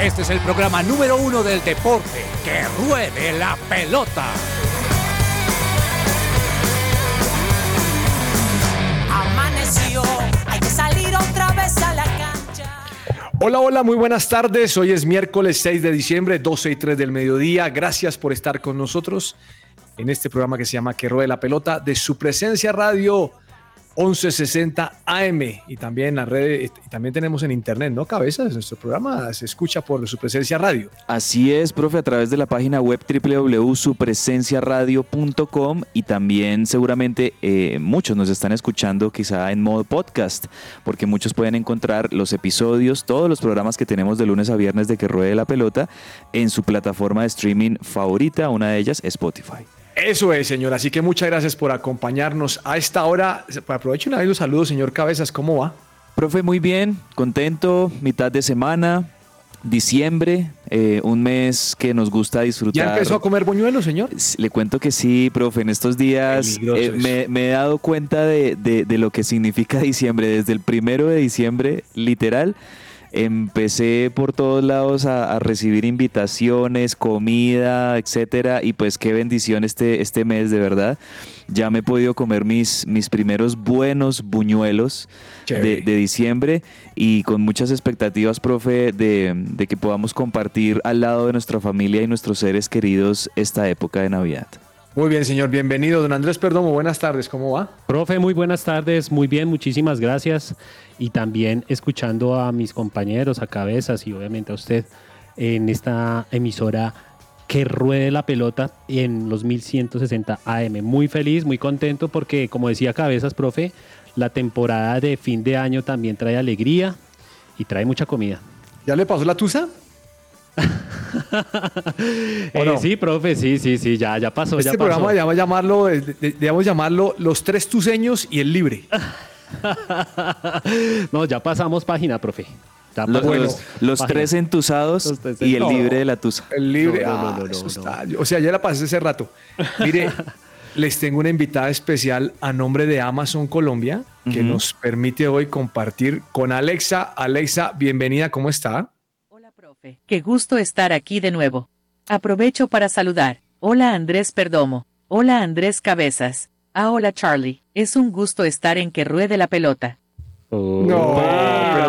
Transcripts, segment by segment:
Este es el programa número uno del deporte. ¡Que ruede la pelota! Amaneció, hay que salir otra vez a la cancha. Hola, hola, muy buenas tardes. Hoy es miércoles 6 de diciembre, 12 y 3 del mediodía. Gracias por estar con nosotros en este programa que se llama Que Ruede la Pelota de su presencia radio 1160 AM y también en las redes, y también tenemos en internet, ¿no? Cabezas, nuestro programa se escucha por su presencia radio. Así es, profe, a través de la página web www.supresenciaradio.com y también seguramente eh, muchos nos están escuchando quizá en modo podcast, porque muchos pueden encontrar los episodios, todos los programas que tenemos de lunes a viernes de que ruede la pelota en su plataforma de streaming favorita, una de ellas Spotify. Eso es, señor. Así que muchas gracias por acompañarnos a esta hora. Aprovecho una vez los saludos, señor Cabezas. ¿Cómo va? Profe, muy bien, contento, mitad de semana, diciembre, eh, un mes que nos gusta disfrutar. ¿Ya empezó a comer buñuelos, señor? Le cuento que sí, profe, en estos días eh, me, me, he dado cuenta de, de, de lo que significa diciembre, desde el primero de diciembre, literal empecé por todos lados a, recibir invitaciones, comida, etcétera, y pues qué bendición este, este mes, de verdad. Ya me he podido comer mis, mis primeros buenos buñuelos de, diciembre y con muchas expectativas, profe, de, de que podamos compartir al lado de nuestra familia y nuestros seres queridos esta época de Navidad. Muy bien, señor. Bienvenido. Don Andrés Perdomo, buenas tardes. ¿Cómo va? Profe, muy buenas tardes. Muy bien, muchísimas gracias. Y también escuchando a mis compañeros, a Cabezas y obviamente a usted en esta emisora que ruede la pelota en los 1160 AM. Muy feliz, muy contento porque, como decía Cabezas, profe, la temporada de fin de año también trae alegría y trae mucha comida. ¿Ya le pasó la tusa? Eh, sí, profe, sí, sí, sí, ya, ya pasó. Este ya programa pasó. debemos llamarlo, debemos llamarlo Los Tres Tuseños y el Libre. no, ya pasamos página, profe. Ya Los, tres entusados Los tres y el libre de la tusa. El Libre. No, no, no, ah, no, no, eso no. está- O sea, ya la pasé hace rato. Mire, les tengo una invitada especial a nombre de Amazon Colombia que nos permite hoy compartir con Alexa. Alexa, bienvenida, ¿cómo está? Qué gusto estar aquí de nuevo. Aprovecho para saludar. Hola, Andrés Perdomo. Hola, Andrés Cabezas. Ah, hola, Charlie. Es un gusto estar en que ruede la pelota. No,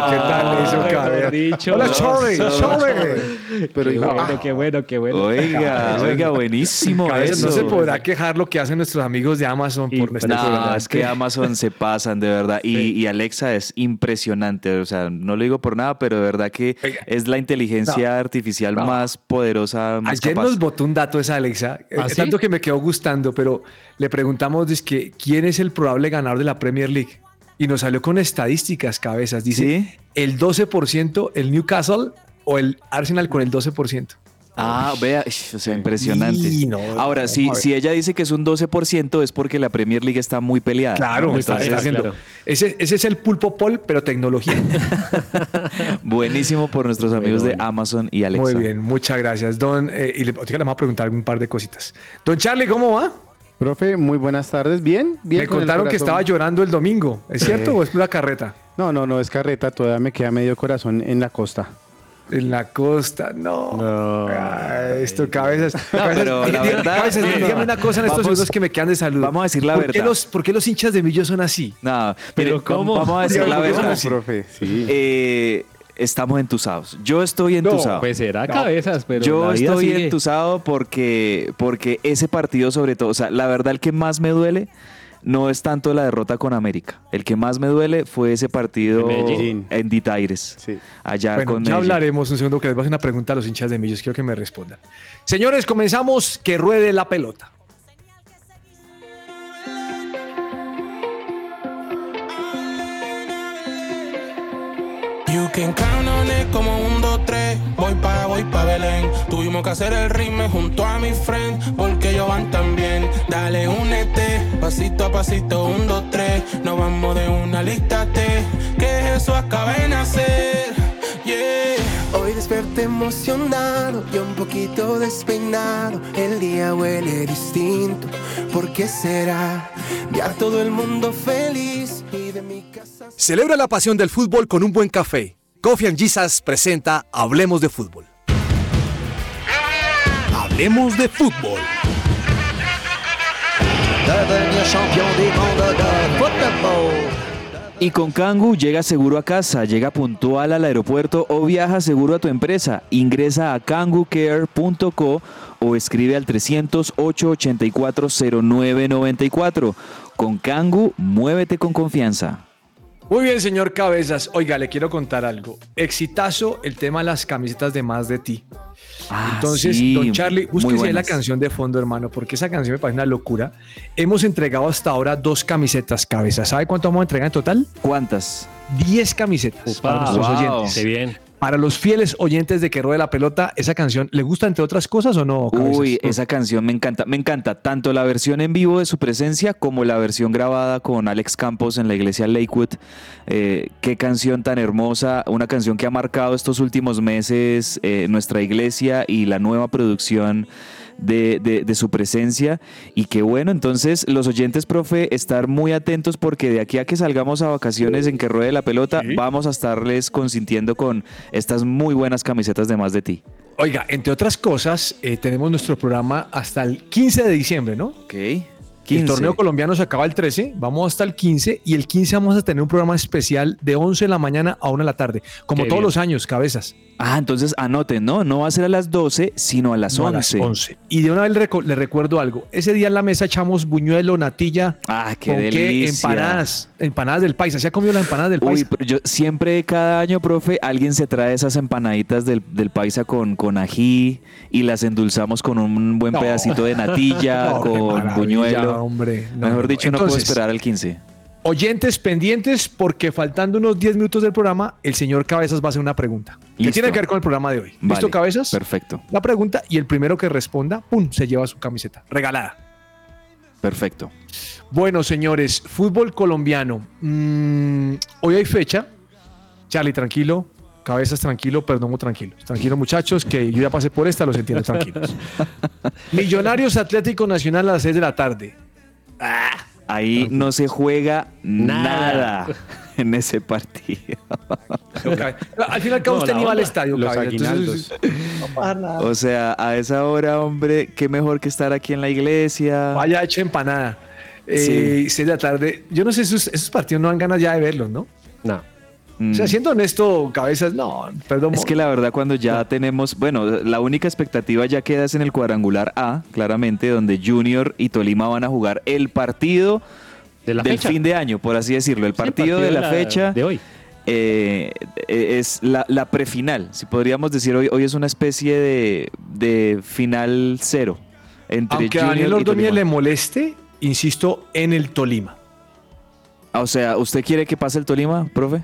¿qué tal eso, cabrón? dicho. Hola, Charlie, No, Charlie. Pero dijo, bueno, ah. qué bueno, qué bueno. Oiga, oiga, buenísimo eso. no se podrá quejar lo que hacen nuestros amigos de Amazon Y- por nuestro No, programa. es que Amazon se pasan, de verdad. Y, y Alexa es impresionante. O sea, no lo digo por nada, pero de verdad que Oiga. es la inteligencia artificial No. más poderosa, más Ayer capaz. nos botó un dato esa Alexa, eh, ¿Ah, sí? tanto que me quedó gustando, pero le preguntamos que quién es el probable ganador de la Premier League y nos salió con estadísticas cabezas. Dice ¿Sí? el 12% el Newcastle o el Arsenal con el 12%. Ah, vea, o sea, impresionante. Y no, Ahora, vamos si, ella dice que es un 12%, es porque la Premier League está muy peleada. Claro, ¿no? está, está claro. Ese, ese es el pulpo pol, pero tecnología. buenísimo por nuestros amigos de Amazon y Alexa. Muy bien, muchas gracias, Don. eh, y le, le vamos a preguntar un par de cositas. Don Charlie, ¿cómo va? Profe, muy buenas tardes. Bien, bien. Me contaron que estaba llorando el domingo. ¿Es cierto Eh. o es una carreta? No, no, no, es carreta. Todavía me queda medio corazón en la costa. En la costa, no. No. Ay, esto, cabezas. cabezas, pero la dígame- verdad- cabezas, no, no. dígame una cosa en estos Vamos- segundos que me quedan de salud. vamos a decir la ¿Por qué verdad. los, ¿Por qué los hinchas de Millo son así? No, Pero ¿cómo? Vamos a decir la Dígame, ¿cómo verdad. profe, sí. Eh, estamos entusados. Yo estoy entusado. Pues será cabezas, pero Yo la vida estoy sigue. entusado porque, porque ese partido sobre todo, o sea, la verdad el que más me duele no es tanto la derrota con América. El que más me duele fue ese partido En Medellín. en Ditaires. Sí. Allá bueno, con ya Medellín. hablaremos un segundo que les voy a hacer una pregunta a los hinchas de Millos. Quiero que me respondan. Señores, comenzamos. Que ruede la pelota. You can count on it como un 2-3. Voy pa, voy pa Belén. Tuvimos que hacer el ritmo junto a mi friend. Porque ellos van también. Dale, únete. Pasito a pasito, un, dos, tres. Nos vamos de una lista T. Que eso acabe de nacer. Yeah. Desperté emocionado y un poquito despeinado. El día huele distinto. ¿Por qué será? Ya todo el mundo feliz y de mi casa. Celebra la pasión del fútbol con un buen café. Coffee and Jesus presenta Hablemos de Fútbol. Hablemos de Fútbol. Y con Kangu llega seguro a casa, llega puntual al aeropuerto o viaja seguro a tu empresa. Ingresa a kangucare.co o escribe al 300-884-0994. Con Kangu, muévete con confianza. Muy bien, señor Cabezas. Oiga, le quiero contar algo. Exitazo el tema de las camisetas de Más de Ti. Ah, Entonces, sí, don Charlie, búsquese la canción de fondo, hermano, porque esa canción me parece una locura. Hemos entregado hasta ahora dos camisetas, Cabezas. ¿Sabe cuánto vamos a entregar en total? ¿Cuántas? 10 camisetas para nuestros wow. oyentes. Qué bien. Para los fieles oyentes de que ruede la pelota, esa canción, ¿le gusta entre otras cosas o no? Cabezas? Uy, esa canción me encanta, me encanta tanto la versión en vivo de su presencia como la versión grabada con Alex Campos en la iglesia Lakewood. Eh, qué canción tan hermosa, una canción que ha marcado estos últimos meses eh, nuestra iglesia y la nueva producción de, de- de su presencia. Y qué bueno, entonces los oyentes, profe, estar muy atentos porque de aquí a que salgamos a vacaciones en que ruede la pelota, vamos a estarles consintiendo con estas muy buenas camisetas de más de ti. Oiga, entre otras cosas, eh, tenemos nuestro programa hasta el 15 de diciembre, ¿no? Ok. El 15. torneo colombiano se acaba el 13, vamos hasta el 15 y el 15 vamos a tener un programa especial de 11 de la mañana a 1 de la tarde, como Qué todos bien. los años, cabezas. Ah, entonces anoten, ¿no? No va a ser a las 12, sino a las No, a 11. las 11. Y de una vez le, recuerdo algo. Ese día en la mesa echamos buñuelo, natilla. Ah, qué ¿con delicia. Empanadas. Empanadas del paisa. ¿Se ha comido las empanadas del Uy, paisa? pero yo siempre, cada año, profe, alguien se trae esas empanaditas del, del paisa con, con ají y las endulzamos con un buen No. pedacito de natilla, No, con maravilla, hombre. No, Mejor dicho, no puedo esperar al 15. Oyentes pendientes, porque faltando unos 10 minutos del programa, el señor Cabezas va a hacer una pregunta. Que Listo. tiene que ver con el programa de hoy. ¿Listo, Vale, Cabezas? Perfecto, La pregunta y el primero que responda, ¡pum! se lleva su camiseta. Regalada. perfecto. Bueno, señores, fútbol colombiano. Mm, hoy hay fecha. Charlie, tranquilo. Cabezas, tranquilo. Perdomo, tranquilo. Tranquilo, muchachos, que yo ya pasé por esta, los entiendo tranquilos. Millonarios Atlético Nacional a las 6 de la tarde. Ahí no se juega Nada. nada, en ese partido. Al final, cabo No, usted ni va al estadio, Los aguinaldos. no pasa nada. O sea, a esa hora, hombre, qué mejor que estar aquí en la iglesia. Vaya hecho empanada. Eh, 6 de la tarde. Yo no sé, esos, esos partidos no dan ganas ya de verlos, ¿no? No. Mm. O sea, siendo honesto, Cabezas, no, perdón. Es que la verdad cuando ya tenemos, bueno, la única expectativa ya queda es en el cuadrangular A, claramente, donde Junior y Tolima van a jugar el partido De la del fecha. fin de año, por así decirlo. El Sí, partido, de la, fecha De hoy. eh, es la, la prefinal, si podríamos decir hoy, hoy es una especie de, de final cero entre Aunque a Junior Daniel y Ordóñez le moleste, insisto, en el Tolima. O sea, ¿usted quiere que pase el Tolima, profe?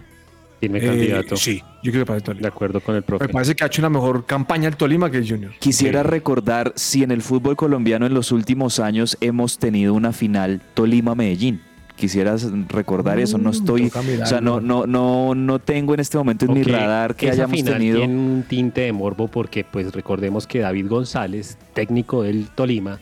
Tiene Eh, candidato. sí, yo creo que para el De Tolima. acuerdo con el profe. Me parece que ha hecho una mejor campaña el Tolima que el Junior. Quisiera Sí. recordar si en el fútbol colombiano en los últimos años hemos tenido una final Tolima-Medellín. Quisiera recordar eso, no Mm, estoy, o sea, no, no, no, no tengo en este momento en mi Aunque radar que esa hayamos final tenido. Tiene un tinte de morbo porque, pues, recordemos que David González, técnico del Tolima,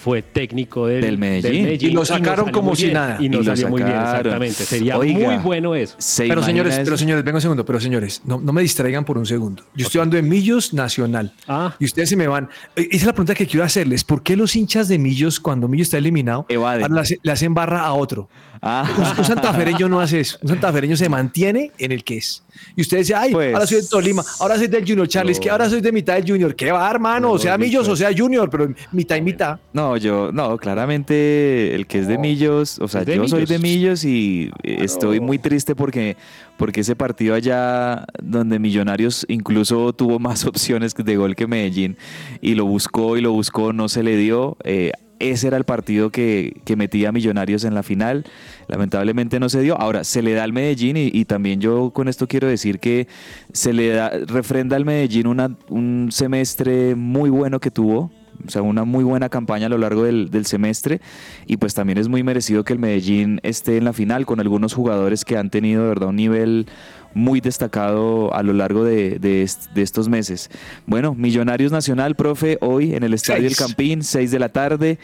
fue técnico del, Del Medellín. Y lo sacaron como si bien, nada. Y nos Y lo salió muy bien, exactamente. Sería Oiga. muy bueno eso. ¿Se Pero señores, eso? pero señores, venga un segundo, pero señores, no, no me distraigan por un segundo. Yo estoy hablando de Millos Nacional. Ah. Y ustedes se me van. Eh, Esa es la pregunta que quiero hacerles. ¿Por qué los hinchas de Millos, cuando Millos está eliminado, ahora le, hace- le hacen barra a otro? Ah, Un, un santafereño no hace eso. Un santafereño se mantiene en el que es. Y ustedes dicen, ay, Pues- ahora soy de Tolima, ahora soy del Junior Charles, que ahora soy de mitad del Junior. ¿Qué va, hermano? o sea, No, Millos, o sea, Junior, pero mitad y mitad. no, yo, no, claramente el que es de Millos, o sea, yo soy de Millos. Millos y estoy muy triste porque, porque ese partido allá donde Millonarios incluso tuvo más opciones de gol que Medellín y lo buscó y lo buscó, no se le dio. eh, ese era el partido que, que metía a Millonarios en la final. Lamentablemente no se dio. Ahora, se le da al Medellín y, también yo con esto quiero decir que se le da, refrenda al Medellín una- un semestre muy bueno que tuvo. O sea, una muy buena campaña a lo largo del, del semestre y pues también es muy merecido que el Medellín esté en la final con algunos jugadores que han tenido de verdad un nivel muy destacado a lo largo de, de est- de estos meses. Bueno, Millonarios Nacional, profe, hoy en el Estadio El Seis. Campín, 6 de la tarde.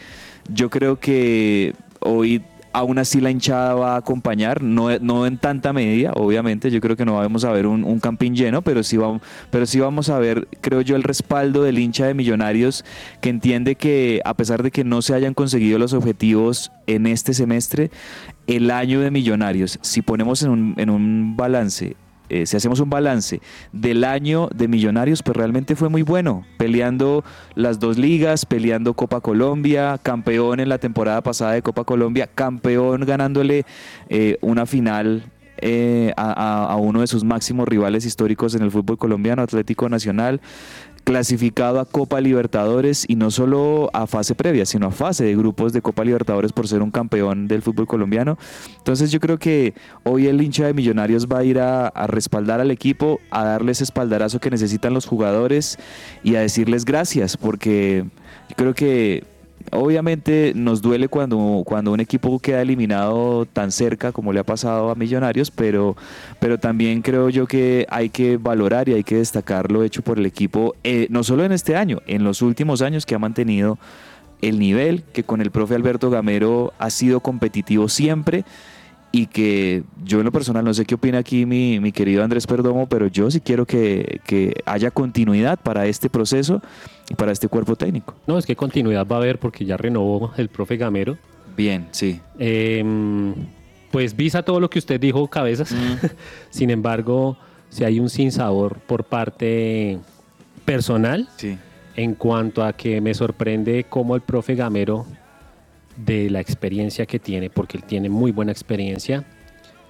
Yo creo que hoy aún así la hinchada va a acompañar, no, no en tanta medida, obviamente, yo creo que no vamos a ver un, un campín lleno, pero sí, vamos, pero sí vamos a ver, creo yo, el respaldo del hincha de Millonarios que entiende que a pesar de que no se hayan conseguido los objetivos en este semestre, el año de Millonarios, si ponemos en un, en un balance eh, si hacemos un balance del año de Millonarios, pues realmente fue muy bueno, peleando las dos ligas, peleando Copa Colombia, campeón en la temporada pasada de Copa Colombia, campeón ganándole eh, una final eh, a, a, uno de sus máximos rivales históricos en el fútbol colombiano, Atlético Nacional, clasificado a Copa Libertadores y no solo a fase previa, sino a fase de grupos de Copa Libertadores por ser un campeón del fútbol colombiano. Entonces yo creo que hoy el hincha de Millonarios va a ir a, respaldar al equipo, a darles espaldarazo que necesitan los jugadores y a decirles gracias, porque yo creo que Obviamente nos duele cuando, cuando un equipo queda eliminado tan cerca como le ha pasado a Millonarios, pero, pero también creo yo que hay que valorar y hay que destacar lo hecho por el equipo, eh, no solo en este año, en los últimos años que ha mantenido el nivel, que con el profe Alberto Gamero ha sido competitivo siempre y que yo en lo personal no sé qué opina aquí mi, mi querido Andrés Perdomo, pero yo sí quiero que, que haya continuidad para este proceso para este cuerpo técnico. No, es que continuidad va a haber porque ya renovó el profe Gamero. Bien, sí. Em, pues visa todo lo que usted dijo, cabezas. Mm. Sin embargo, si hay un sinsabor por parte personal sí. en cuanto a que me sorprende cómo el profe Gamero, de la experiencia que tiene, porque él tiene muy buena experiencia,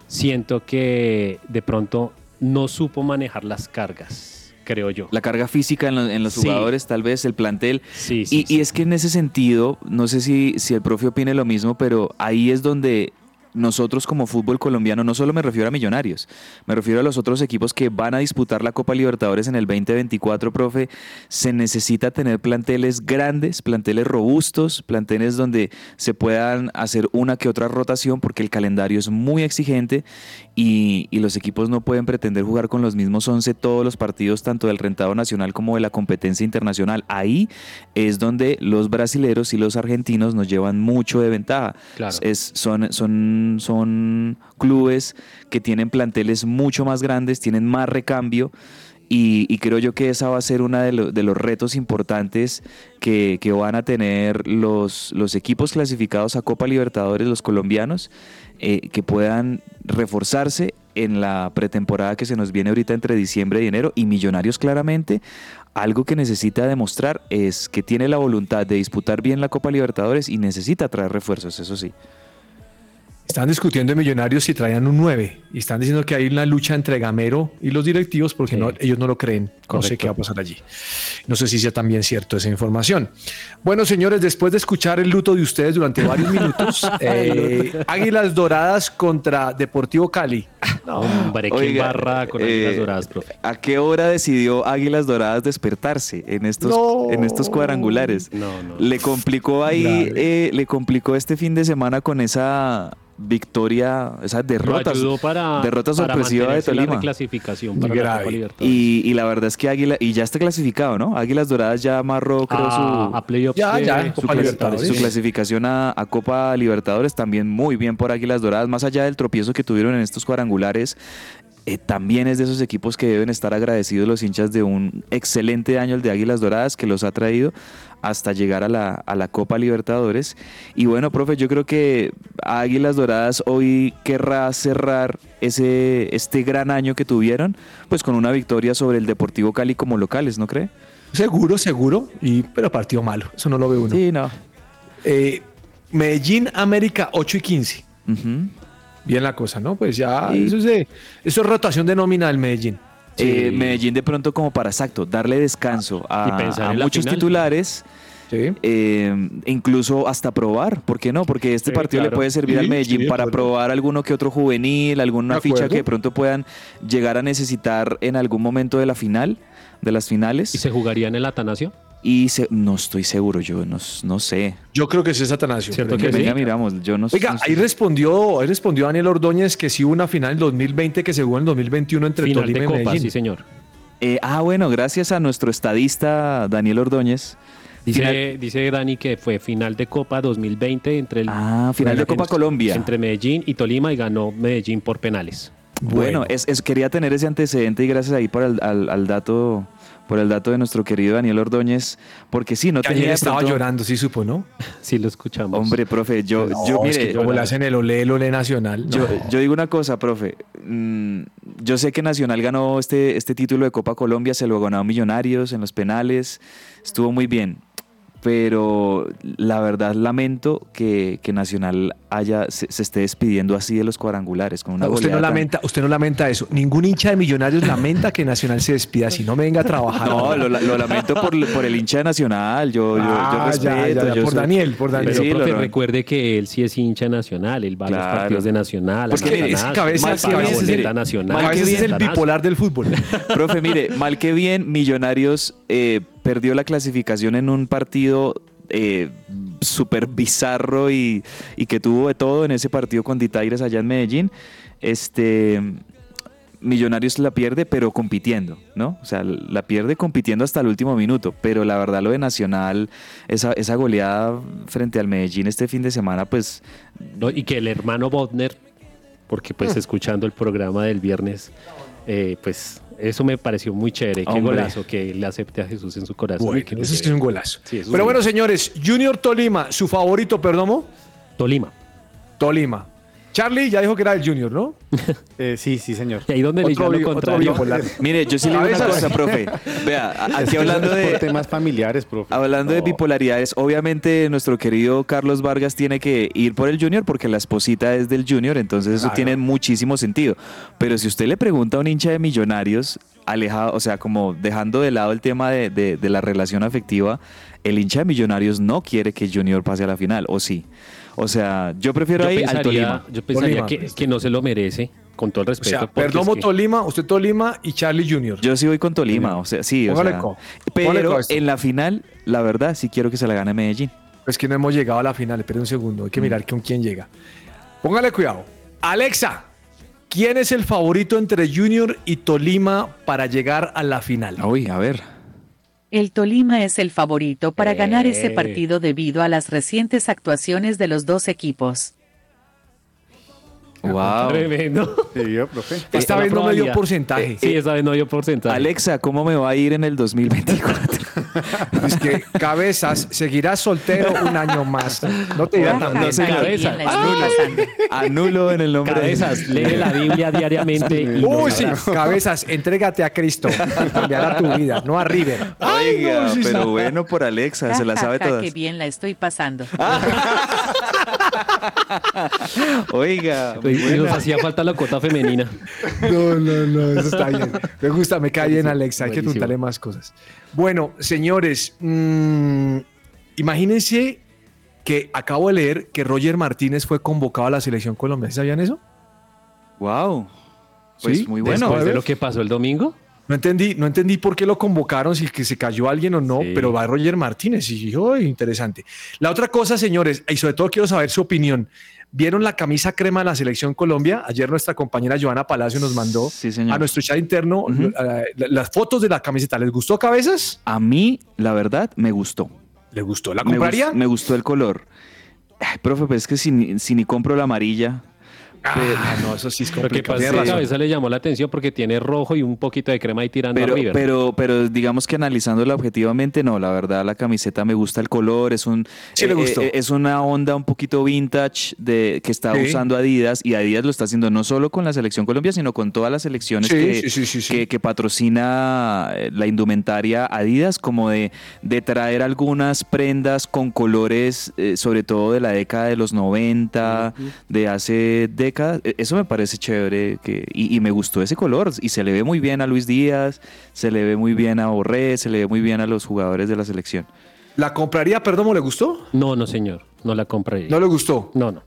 siento que de pronto no supo manejar las cargas creo yo. La carga física en, los jugadores, tal vez, el plantel. Sí, sí, y, es que en ese sentido, no sé si, si el profe opine lo mismo, pero ahí es donde nosotros como fútbol colombiano, no solo me refiero a Millonarios, me refiero a los otros equipos que van a disputar la Copa Libertadores en el 2024, profe, se necesita tener planteles grandes, planteles robustos, planteles donde se puedan hacer una que otra rotación porque el calendario es muy exigente y, los equipos no pueden pretender jugar con los mismos 11 todos los partidos, tanto del rentado nacional como de la competencia internacional. Ahí es donde los brasileros y los argentinos nos llevan mucho de ventaja. Es, son, son son, clubes que tienen planteles mucho más grandes, tienen más recambio. Y, creo yo que esa va a ser uno de, los retos importantes que, van a tener los, equipos clasificados a Copa Libertadores, los colombianos, eh, que puedan reforzarse en la pretemporada que se nos viene ahorita entre diciembre y enero. Y Millonarios claramente, algo que necesita demostrar es que tiene la voluntad de disputar bien la Copa Libertadores y necesita traer refuerzos, eso sí. Están discutiendo en Millonarios si traían un 9 y están diciendo que hay una lucha entre Gamero y los directivos porque no, ellos no lo creen. No sé qué va a pasar allí. No sé si sea también cierto esa información. Bueno, señores, después de escuchar el luto de ustedes durante varios minutos, eh, Águilas Doradas contra Deportivo Cali. Hombre, qué barra con Águilas eh, Doradas, profe. ¿A qué hora decidió Águilas Doradas despertarse en estos, en estos cuadrangulares? No, no. Le complicó ahí, eh, le complicó este fin de semana con esa victoria, esa derrota, para, derrota sorpresiva de Tolima. clasificación para la y, y, la verdad es que Águila, y ya está clasificado, ¿no? Águilas Doradas ya amarró, creo, su, a playoffs ya, ya, su, su, clasificación a, a, Copa Libertadores, también muy bien por Águilas Doradas, más allá del tropiezo que tuvieron en estos cuadrangulares, eh, también es de esos equipos que deben estar agradecidos los hinchas de un excelente año el de Águilas Doradas que los ha traído hasta llegar a la, a la Copa Libertadores. Y bueno, profe, yo creo que Águilas Doradas hoy querrá cerrar ese, este gran año que tuvieron, pues con una victoria sobre el Deportivo Cali como locales, ¿no cree? Seguro, seguro, y, pero partido malo, eso no lo ve uno. Sí, no. Eh, Medellín, América, 8 y 15 bien la cosa, ¿no? Pues ya, eso, es eso es rotación de nómina del Medellín. Eh, Medellín de pronto como para exacto, darle descanso a, muchos titulares. Sí. Eh, incluso hasta probar, ¿por qué no? Porque este partido le puede servir al Medellín para probar alguno que otro juvenil, alguna ficha que de pronto puedan llegar a necesitar en algún momento de la final, de las finales. ¿Y se jugaría en el Atanasio? Y no estoy seguro, yo no, no sé. Yo creo que es Atanasio. Cierto que venga, miramos, yo no Oiga, ahí respondió, ahí respondió Daniel Ordóñez que sí hubo una final en 2020 que se jugó en 2021 entre Tolima y Medellín. Sí, señor. Eh, ah, bueno, gracias a nuestro estadista Daniel Ordóñez Dice, dice Dani que fue final de Copa 2020 entre el ah, final de Copa Colombia entre Medellín y Tolima y ganó Medellín por penales. Bueno, Es, quería tener ese antecedente y gracias ahí por el, al, dato por el dato de nuestro querido Daniel Ordóñez, porque sí, no tenía... estaba llorando, sí supo, ¿no? Sí, lo escuchamos. Hombre, profe, yo... yo mire, como le hacen el olé, el olé nacional. Yo, yo, digo una cosa, profe. Mm, yo sé que Nacional ganó este, este título de Copa Colombia, se lo ganó a Millonarios en los penales, estuvo muy bien pero la verdad lamento que, Nacional haya se, esté despidiendo así de los cuadrangulares con una usted no lamenta usted no lamenta eso. Ningún hincha de Millonarios lamenta que Nacional se despida si no me venga a trabajar. No lo, lamento por, el hincha de Nacional yo, yo, ah, respeto por Daniel por Daniel. Pero recuerde que él sí es hincha nacional él va a los partidos de Nacional pues que es cabeza, es el, nacional. es el bipolar del fútbol. Profe mire mal que bien Millonarios eh, perdió la clasificación en un partido eh, súper bizarro y, que tuvo de todo en ese partido con Ditaires allá en Medellín. Este, Millonarios la pierde, pero compitiendo, ¿no? O sea, la pierde compitiendo hasta el último minuto. Pero la verdad, lo de Nacional, esa, esa goleada frente al Medellín este fin de semana, pues. y que el hermano Bodner, porque pues mm. escuchando el programa del viernes, eh, pues eso me pareció muy chévere. Qué golazo que le acepte a Jesús en su corazón. Bueno, eso es un golazo. Pero bueno, señores, Junior Tolima, su favorito, perdón. Tolima. Tolima. Charlie ya dijo que era el Junior, ¿no? Eh, sí, sí, señor. ¿Y ahí dónde le lo contrario? Mire, yo sí le digo una cosa, profe. Vea, aquí hablando de temas familiares, profe. Hablando de bipolaridades, obviamente nuestro querido Carlos Vargas tiene que ir por el Junior porque la esposita es del Junior, entonces eso tiene muchísimo sentido. Pero si usted le pregunta a un hincha de Millonarios, alejado, o sea, como dejando de lado el tema de, de la relación afectiva, el hincha de Millonarios no quiere que Junior pase a la final, ¿o sí? O sea, yo prefiero ahí al Tolima. Yo pensaría Que, no se lo merece, con todo el respeto. O sea, Perdomo Tolima, usted Tolima y Charlie Junior. Yo sí voy con Tolima, o sea, sí. O sea, pero en la final, la verdad, sí quiero que se la gane Medellín. Es que no hemos llegado a la final, espere un segundo, hay que mm. mirar con quién llega. Póngale cuidado. Alexa, ¿quién es el favorito entre Junior y Tolima para llegar a la final? Uy, a ver. El Tolima es el favorito para ganar ese partido debido a las recientes actuaciones de los dos equipos. Wow. Tremendo. profe. Esta vez no me dio porcentaje. Sí, esta vez no dio porcentaje. Alexa, ¿cómo me va a ir en el 2024? es que Cabezas seguirá soltero un año más. No te dirán tan Cabezas. Anulo en el nombre Cabezas, lee la Biblia diariamente. Uy, sí. Cabezas, entrégate a Cristo. Cambiará tu vida, no a River. Oiga, pero bueno por Alexa, se la sabe todas. Qué bien la estoy pasando. Oiga, nos hacía falta la cuota femenina. No, no, no, eso está bien. Me gusta, me cae bien Alexa, hay que preguntarle más cosas. Bueno, señores, mm, imagínense que acabo de leer que Roger Martínez fue convocado a la selección colombiana. ¿Sabían eso? Wow. Pues muy bueno. Después de lo que pasó el domingo. No entendí, no entendí por qué lo convocaron, si que se cayó alguien o no, pero va Roger Martínez y dijo, interesante. La otra cosa, señores, y sobre todo quiero saber su opinión. ¿Vieron la camisa crema de la selección Colombia? Ayer nuestra compañera Joana Palacio nos mandó a nuestro chat interno las fotos de la camiseta. ¿Les gustó cabezas? A mí, la verdad, me gustó. ¿Le gustó? ¿La compraría? Me, gustó el color. Ay, profe, pues es que si, si ni compro la amarilla, Ah, no, eso sí es complicado. Lo que cabeza le llamó la atención porque tiene rojo y un poquito de crema ahí tirando pero, arriba. Pero, pero digamos que analizándola objetivamente, no, la verdad la camiseta me gusta el color, es un sí, eh, eh, es una onda un poquito vintage de que está usando Adidas y Adidas lo está haciendo no solo con la selección Colombia, sino con todas las selecciones que, que, patrocina eh, la indumentaria Adidas, como de, de traer algunas prendas con colores, sobre todo de la década de los 90, de hace décadas e, eso me parece chévere que, y, me gustó ese color. Y se le ve muy bien a Luis Díaz, se le ve muy bien a Borré, se le ve muy bien a los jugadores de la selección. ¿La compraría, perdón, le gustó? No, no, señor, no la compraría. ¿No le gustó? No, no.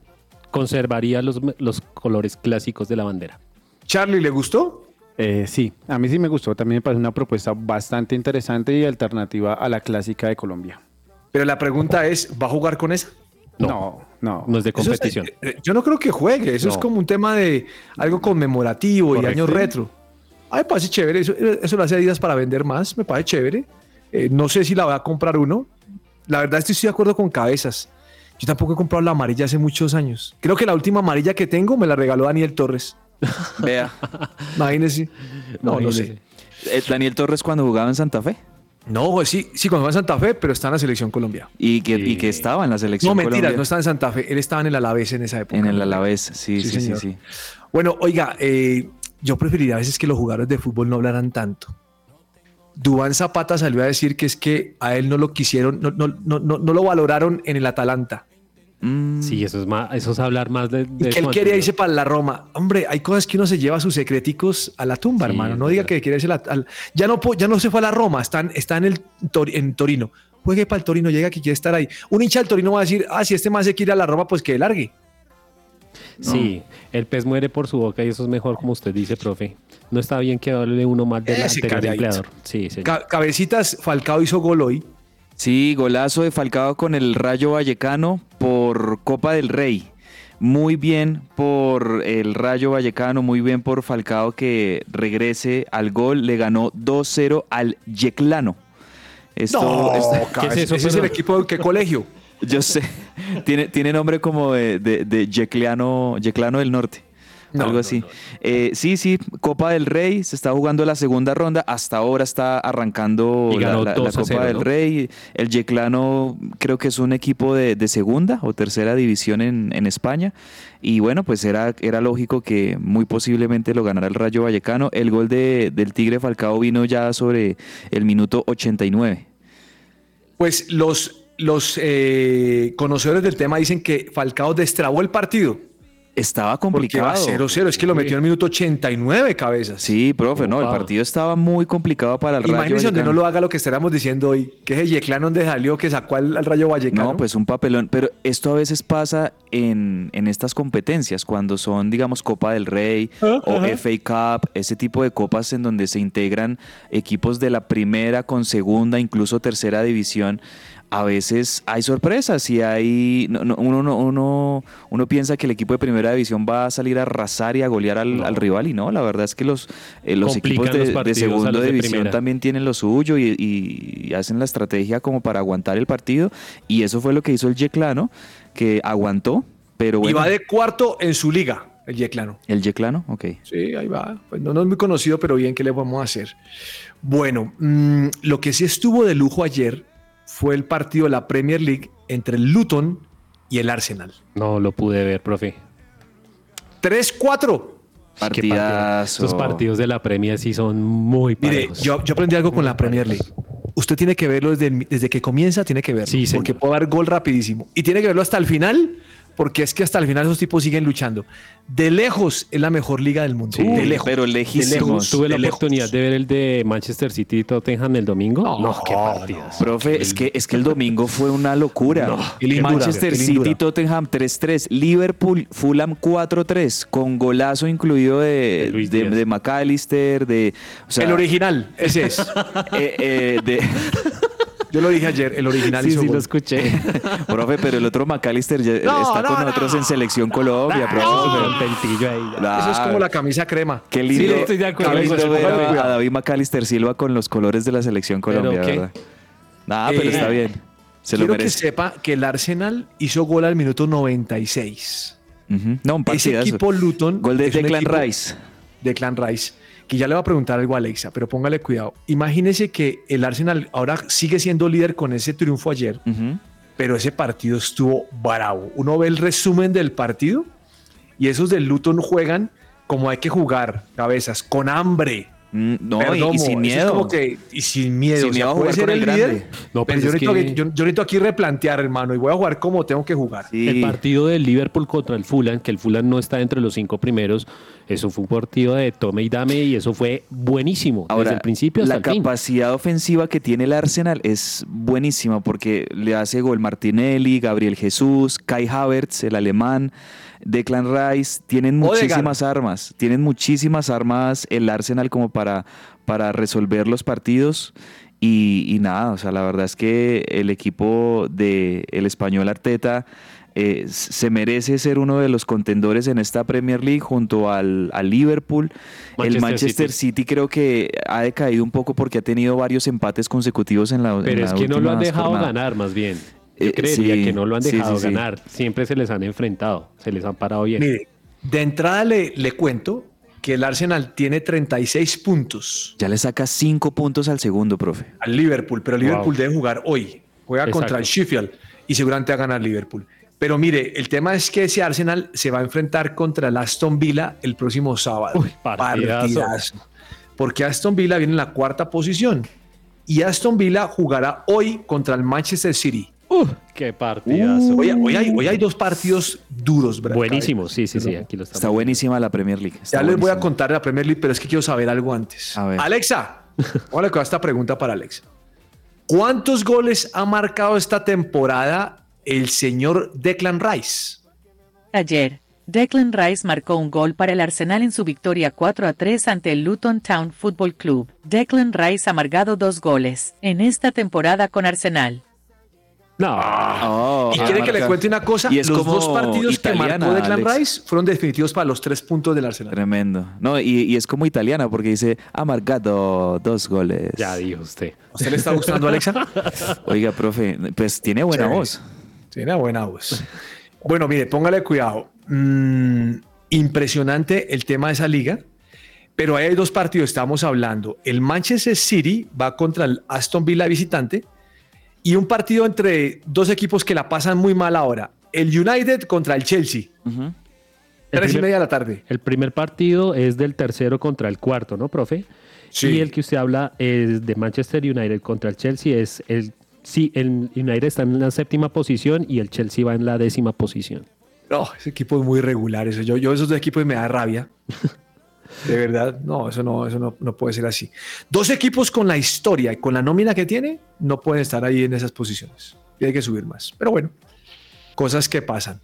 Conservaría los, los colores clásicos de la bandera. ¿Charlie le gustó? Eh, sí, a mí sí me gustó. También me parece una propuesta bastante interesante y alternativa a la clásica de Colombia. Pero la pregunta es, ¿va a jugar con esa? No, no, no, es de competición. Eh, yo no creo que juegue, eso es como un tema de algo conmemorativo y año retro. Ay, me parece chévere, eso, eso lo hace Adidas para vender más, me parece chévere. Eh, no sé si la va a comprar uno, la verdad estoy de acuerdo con cabezas. Yo tampoco he comprado la amarilla hace muchos años. Creo que la última amarilla que tengo me la regaló Daniel Torres. Vea. Imagínese. No, no sé. Eh, Daniel Torres cuando jugaba en Santa Fe. No, sí, sí, cuando jugaba en Santa Fe, pero está en la selección Colombia. Y que, que estaba en la selección No, mentiras, no estaba en Santa Fe. Él estaba en el Alavés en esa época. En el Alavés, sí, sí, sí, sí, Bueno, oiga, eh, yo preferiría a veces que los jugadores de fútbol no hablaran tanto. Dubán Zapata salió a decir que es que a él no lo quisieron, no, no, no, no lo valoraron en el Atalanta. Mm. Sí, eso es más, eso es hablar más de. y que él quería irse para la Roma. Hombre, hay cosas que uno se lleva sus secreticos a la tumba, hermano. No diga que quiere irse al, ya no ya no se fue a la Roma, está, está en el en Torino. Juegue para el Torino, llega que quiere estar ahí. Un hincha del Torino va a decir, ah, si este más se quiere ir a la Roma, pues que largue. Sí, el pez muere por su boca y eso es mejor, como usted dice, profe. No está bien que hable uno más del anterior empleador. Sí, cabecitas, Falcao hizo gol hoy. Sí, golazo de Falcao con el Rayo Vallecano por Copa del Rey. Muy bien por el Rayo Vallecano, muy bien por Falcao que regrese al gol. Le ganó 2-0 al Yeclano. Esto, no, ¿Qué es eso? ¿Ese es el equipo de qué colegio? Yo sé. Tiene, tiene nombre como de, de, Yeclano, Yeclano del Norte algo así. Eh, sí, sí, Copa del Rey, se está jugando la segunda ronda, hasta ahora está arrancando la, Copa del Rey. El Yeclano creo que es un equipo de, segunda o tercera división en, España. Y bueno, pues era, era lógico que muy posiblemente lo ganara el Rayo Vallecano. El gol de, del Tigre Falcao vino ya sobre el minuto 89. Pues los, los eh, conocedores del tema dicen que Falcao destrabó el partido estaba complicado. 0-0, es que lo metió en el minuto 89 cabezas. Sí, profe, no, el partido estaba muy complicado para el Rayo Imagínese donde no lo haga lo que estaríamos diciendo hoy, que es el Yeclán donde salió, que sacó al, Rayo Vallecano. No, pues un papelón, pero esto a veces pasa en, en estas competencias, cuando son, digamos, Copa del Rey ah, o FA Cup, ese tipo de copas en donde se integran equipos de la primera con segunda, incluso tercera división a veces hay sorpresas y hay uno, uno, uno, piensa que el equipo de primera división va a salir a arrasar y a golear al, rival y no, la verdad es que los, eh, los equipos de, segunda división también tienen lo suyo y, hacen la estrategia como para aguantar el partido y eso fue lo que hizo el Yeclano, que aguantó, pero bueno. Y va de cuarto en su liga. El Yeclano. ¿El Yeclano? Ok. Sí, ahí va. Pues no, es muy conocido, pero bien, ¿qué le vamos a hacer? Bueno, mm, lo que sí estuvo de lujo ayer fue el partido de la Premier League entre el Luton y el Arsenal. No lo pude ver, profe. 3-4. Partidazo. Esos partidos de la Premier sí son muy Mire, yo, yo, aprendí algo con la Premier League. Usted tiene que verlo desde, desde que comienza, tiene que verlo. Sí, porque puede dar gol rapidísimo. Y tiene que verlo hasta el final porque es que hasta el final esos tipos siguen luchando. De lejos es la mejor liga del mundo. de lejos. Pero lejísimos. Tuve la oportunidad de ver el de Manchester City y Tottenham el domingo. No, qué partidas. Profe, es que, es que el domingo fue una locura. Manchester City, Tottenham 3-3, Liverpool, Fulham 4-3, con golazo incluido de, de, McAllister, de... el original, ese es. Eh, eh, de... Yo lo dije ayer, el original Sí, sí, lo escuché. profe, pero el otro McAllister ya está con nosotros en Selección Colombia, profe. ahí. Eso es como la camisa crema. Qué lindo, sí, estoy de acuerdo. Qué lindo ver a, David McAllister Silva con los colores de la Selección Colombia, ¿verdad? Nada, pero está eh, bien. Se quiero lo que sepa que el Arsenal hizo gol al minuto 96. No, un partidazo. Ese equipo Luton... Gol de Declan Rice. Declan Rice que ya le va a preguntar algo a Alexa, pero póngale cuidado. Imagínese que el Arsenal ahora sigue siendo líder con ese triunfo ayer, pero ese partido estuvo bravo. Uno ve el resumen del partido y esos del Luton juegan como hay que jugar, cabezas, con hambre. Mm, no, y, sin miedo. y sin miedo. Sin miedo puede ser el líder. No, pero yo, necesito, aquí replantear, hermano, y voy a jugar como tengo que jugar. El partido del Liverpool contra el Fulham, que el Fulham no está entre los cinco primeros, eso fue un partido de tome y dame y eso fue buenísimo Ahora, desde el principio hasta la capacidad ofensiva que tiene el Arsenal es buenísima porque le hace gol Martinelli, Gabriel Jesús, Kai Havertz, el alemán. Declan Rice, tienen muchísimas armas, tienen muchísimas armas el Arsenal como para, para resolver los partidos. Y, nada, o sea, la verdad es que el equipo del el español Arteta eh, se merece ser uno de los contendores en esta Premier League junto al, Liverpool. el Manchester City. creo que ha decaído un poco porque ha tenido varios empates consecutivos en la Pero es que no lo han dejado ganar, más bien. Yo eh, creería que no lo han dejado ganar. Siempre se les han enfrentado, se les han parado bien. Mire, de entrada le, le cuento que el Arsenal tiene 36 puntos. Ya le saca 5 puntos al segundo, profe. Al Liverpool, pero el Liverpool debe jugar hoy. Juega contra el Sheffield y seguramente va a ganar Liverpool. Pero mire, el tema es que ese Arsenal se va a enfrentar contra el Aston Villa el próximo sábado. Uy, partidazo. Porque Aston Villa viene en la cuarta posición. Y Aston Villa jugará hoy contra el Manchester City. Uh, ¡Qué partidazo! hoy, hay, dos partidos duros, ¿verdad? Buenísimos, sí, sí, sí. Aquí lo Está buenísima la Premier League. ya les voy a contar la Premier League, pero es que quiero saber algo antes. A ver. Alexa, hola con esta pregunta para Alexa. ¿Cuántos goles ha marcado esta temporada el señor Declan Rice? Ayer, Declan Rice marcó un gol para el Arsenal en su victoria 4 a 3 ante el Luton Town Football Club. Declan Rice ha marcado dos goles en esta temporada con Arsenal. No. Oh, y quiere que le cuente una cosa. Y es los dos partidos que marcó Declan Rice fueron definitivos para los tres puntos del Arsenal. Tremendo. No, y, es como italiana porque dice ha marcado dos goles. Ya dijo usted. ¿Usted le está gustando, Alexa? Oiga, profe, pues tiene buena voz. Tiene buena voz. Bueno, mire, póngale cuidado. Mm, impresionante el tema de esa liga. Pero hay dos partidos, estamos hablando. El Manchester City va contra el Aston Villa visitante y un partido entre dos equipos que la pasan muy mal ahora. El United contra el Chelsea. Tres y media de la tarde. El primer partido es del tercero contra el cuarto, ¿no, profe? Sí. Y el que usted habla es de Manchester United contra el Chelsea. Es el, sí, el United está en la séptima posición y el Chelsea va en la décima posición. No, ese equipo es muy regular. Eso. Yo, yo esos dos equipos me da rabia. De verdad, no, eso no, eso no, puede ser así. Dos equipos con la historia y con la nómina que tiene no pueden estar ahí en esas posiciones. Y hay que subir más. Pero bueno, cosas que pasan.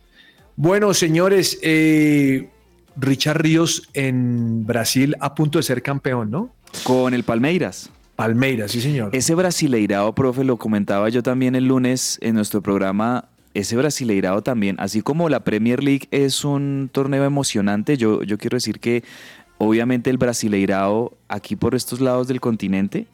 Bueno, señores, eh, Richard Ríos en Brasil a punto de ser campeón, ¿no? Con el Palmeiras. Palmeiras, sí, señor. Ese brasileirado, profe, lo comentaba yo también el lunes en nuestro programa. Ese brasileirado también, así como la Premier League es un torneo emocionante, yo, yo quiero decir que Obviamente el Brasileirao aquí por estos lados del continente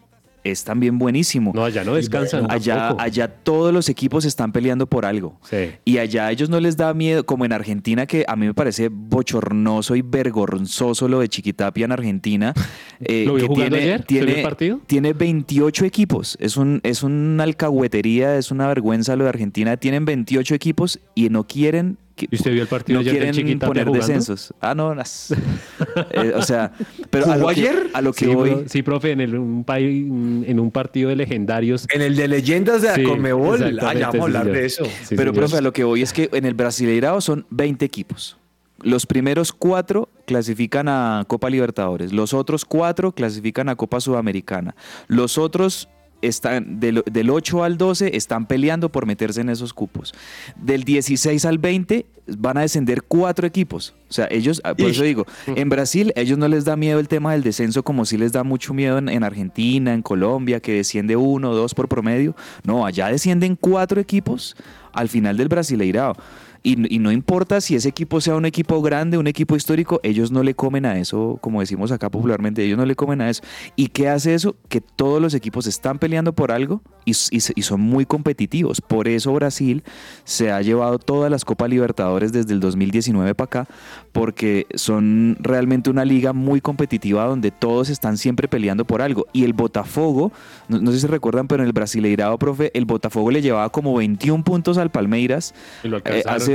es también buenísimo. No, allá no descansan. Allá, allá todos los equipos están peleando por algo. Y allá a ellos no les da miedo, como en Argentina, que a mí me parece bochornoso y vergonzoso lo de Chiquitapia en Argentina. Eh, ¿Lo tiene, ayer? Tiene, partido? tiene 28 equipos. Es, un, es una alcahuetería, es una vergüenza lo de Argentina. Tienen 28 equipos y no quieren ¿Y usted vio el partido no quieren poner descensos. Ah, no, eh, o sea, pero a lo, ayer? Que, a lo que sí, voy. sí, profe, en, un, país, en un partido de legendarios. En el de leyendas de Acomebol. Ah, ya vamos a hablar de eso. pero, profe, a lo que voy es que en el Brasileirao son 20 equipos. Los primeros cuatro clasifican a Copa Libertadores, los otros cuatro clasifican a Copa Sudamericana, los otros están del, 8 al 12 están peleando por meterse en esos cupos. Del 16 al 20 van a descender cuatro equipos. O sea, ellos, ah, por eso digo, en Brasil ellos no les da miedo el tema del descenso como si les da mucho miedo en, Argentina, en Colombia, que desciende uno o dos por promedio. No, allá descienden cuatro equipos al final del Brasileirao. Y, no importa si ese equipo sea un equipo grande, un equipo histórico, ellos no le comen a eso, como decimos acá popularmente, ellos no le comen a eso. ¿Y qué hace eso? Que todos los equipos están peleando por algo y, son muy competitivos. Por eso Brasil se ha llevado todas las Copas Libertadores desde el 2019 para acá, porque son realmente una liga muy competitiva donde todos están siempre peleando por algo. Y el Botafogo, no, sé si recuerdan, pero en el Brasileirado, profe, el Botafogo le llevaba como 21 puntos al Palmeiras. Y lo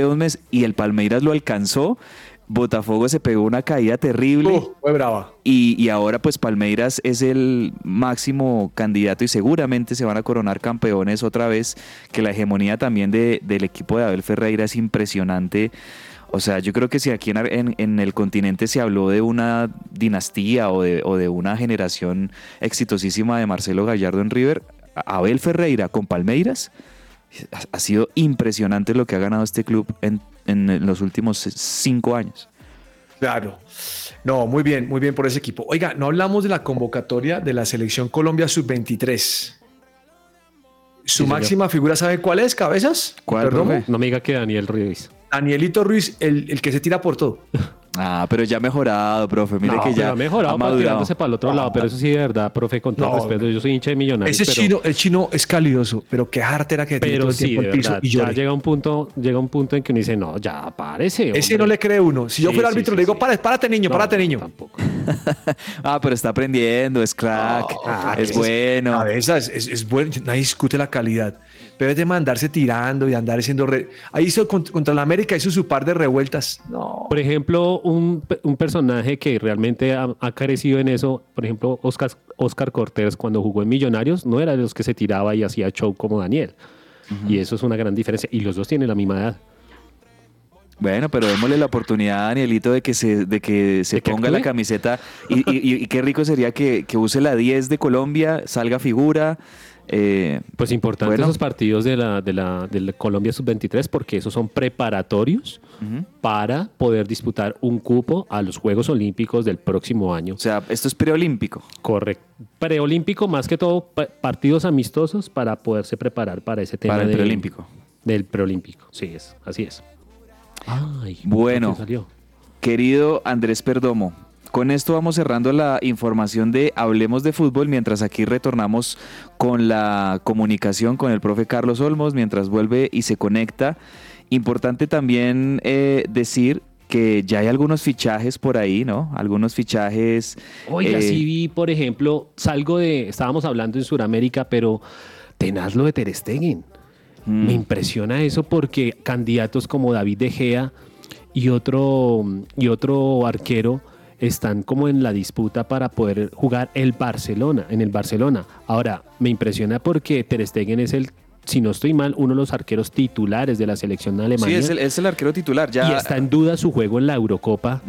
un mes y el Palmeiras lo alcanzó. Botafogo se pegó una caída terrible. Uh, fue brava. Y, ahora pues Palmeiras es el máximo candidato y seguramente se van a coronar campeones otra vez, que la hegemonía también de, del equipo de Abel Ferreira es impresionante. O sea, yo creo que si aquí en, en, el continente se habló de una dinastía o de, o de una generación exitosísima de Marcelo Gallardo en River, Abel Ferreira con Palmeiras ha sido impresionante lo que ha ganado este club en, los últimos cinco años. Claro. No, muy bien, muy bien por ese equipo. Oiga, no hablamos de la convocatoria de la selección Colombia sub-23. ¿Su máxima figura sabe cuál es, cabezas? ¿Cuál, No me diga que Daniel Ruiz. Danielito Ruiz, el, el que se tira por todo. Ah, pero ya ha mejorado, profe. Mire que ya ha mejorado para tirándose para el otro lado. Pero eso sí, de verdad, profe, con todo respeto, yo soy hincha de millonarios. Ese chino, el chino es calidoso, pero qué era que pero todo el sí, tiempo piso y ya llega un punto, llega un punto en que uno dice, no, ya parece. Ese no le cree uno. Si yo fuera árbitro, le digo, párate, niño, párate, niño. Tampoco. ah, pero está aprendiendo, es crack, es, bueno. A es, es, es bueno, nadie discute la calidad pero es de mandarse tirando y andar haciendo... Ahí hizo contra, la América, hizo su par de revueltas. No. Por ejemplo, un, personaje que realmente ha, carecido en eso, por ejemplo, Oscar, Oscar Cortés cuando jugó en Millonarios, no era de los que se tiraba y hacía show como Daniel. Y eso es una gran diferencia. Y los dos tienen la misma edad. Bueno, pero démosle la oportunidad a Danielito de que se, de que se ponga la camiseta y, qué rico sería que, que, use la 10 de Colombia, salga figura, eh, pues importante esos partidos de la, de la, Colombia Sub-23 porque esos son preparatorios para poder disputar un cupo a los Juegos Olímpicos del próximo año. O sea, esto es preolímpico. Correcto. Preolímpico, más que todo, partidos amistosos para poderse preparar para ese tema. Para el preolímpico. Del preolímpico, sí, es, así es. Ay, bueno, querido Andrés Perdomo, con esto vamos cerrando la información de Hablemos de Fútbol, mientras aquí retornamos con la comunicación con el profe Carlos Olmos, mientras vuelve y se conecta. Importante también eh, decir que ya hay algunos fichajes por ahí, ¿no? Algunos fichajes. Oiga, eh, sí vi, por ejemplo, salgo de. Estábamos hablando en Sudamérica, pero tenaz lo de Ter Stegen. Mm. Me impresiona eso porque candidatos como David De Gea y otro, y otro arquero están como en la disputa para poder jugar el Barcelona, en el Barcelona. Ahora, me impresiona porque Ter Stegen es el si no estoy mal, uno de los arqueros titulares de la selección alemana. Sí, es el, arquero titular. Ya... Y está en duda su juego en la Eurocopa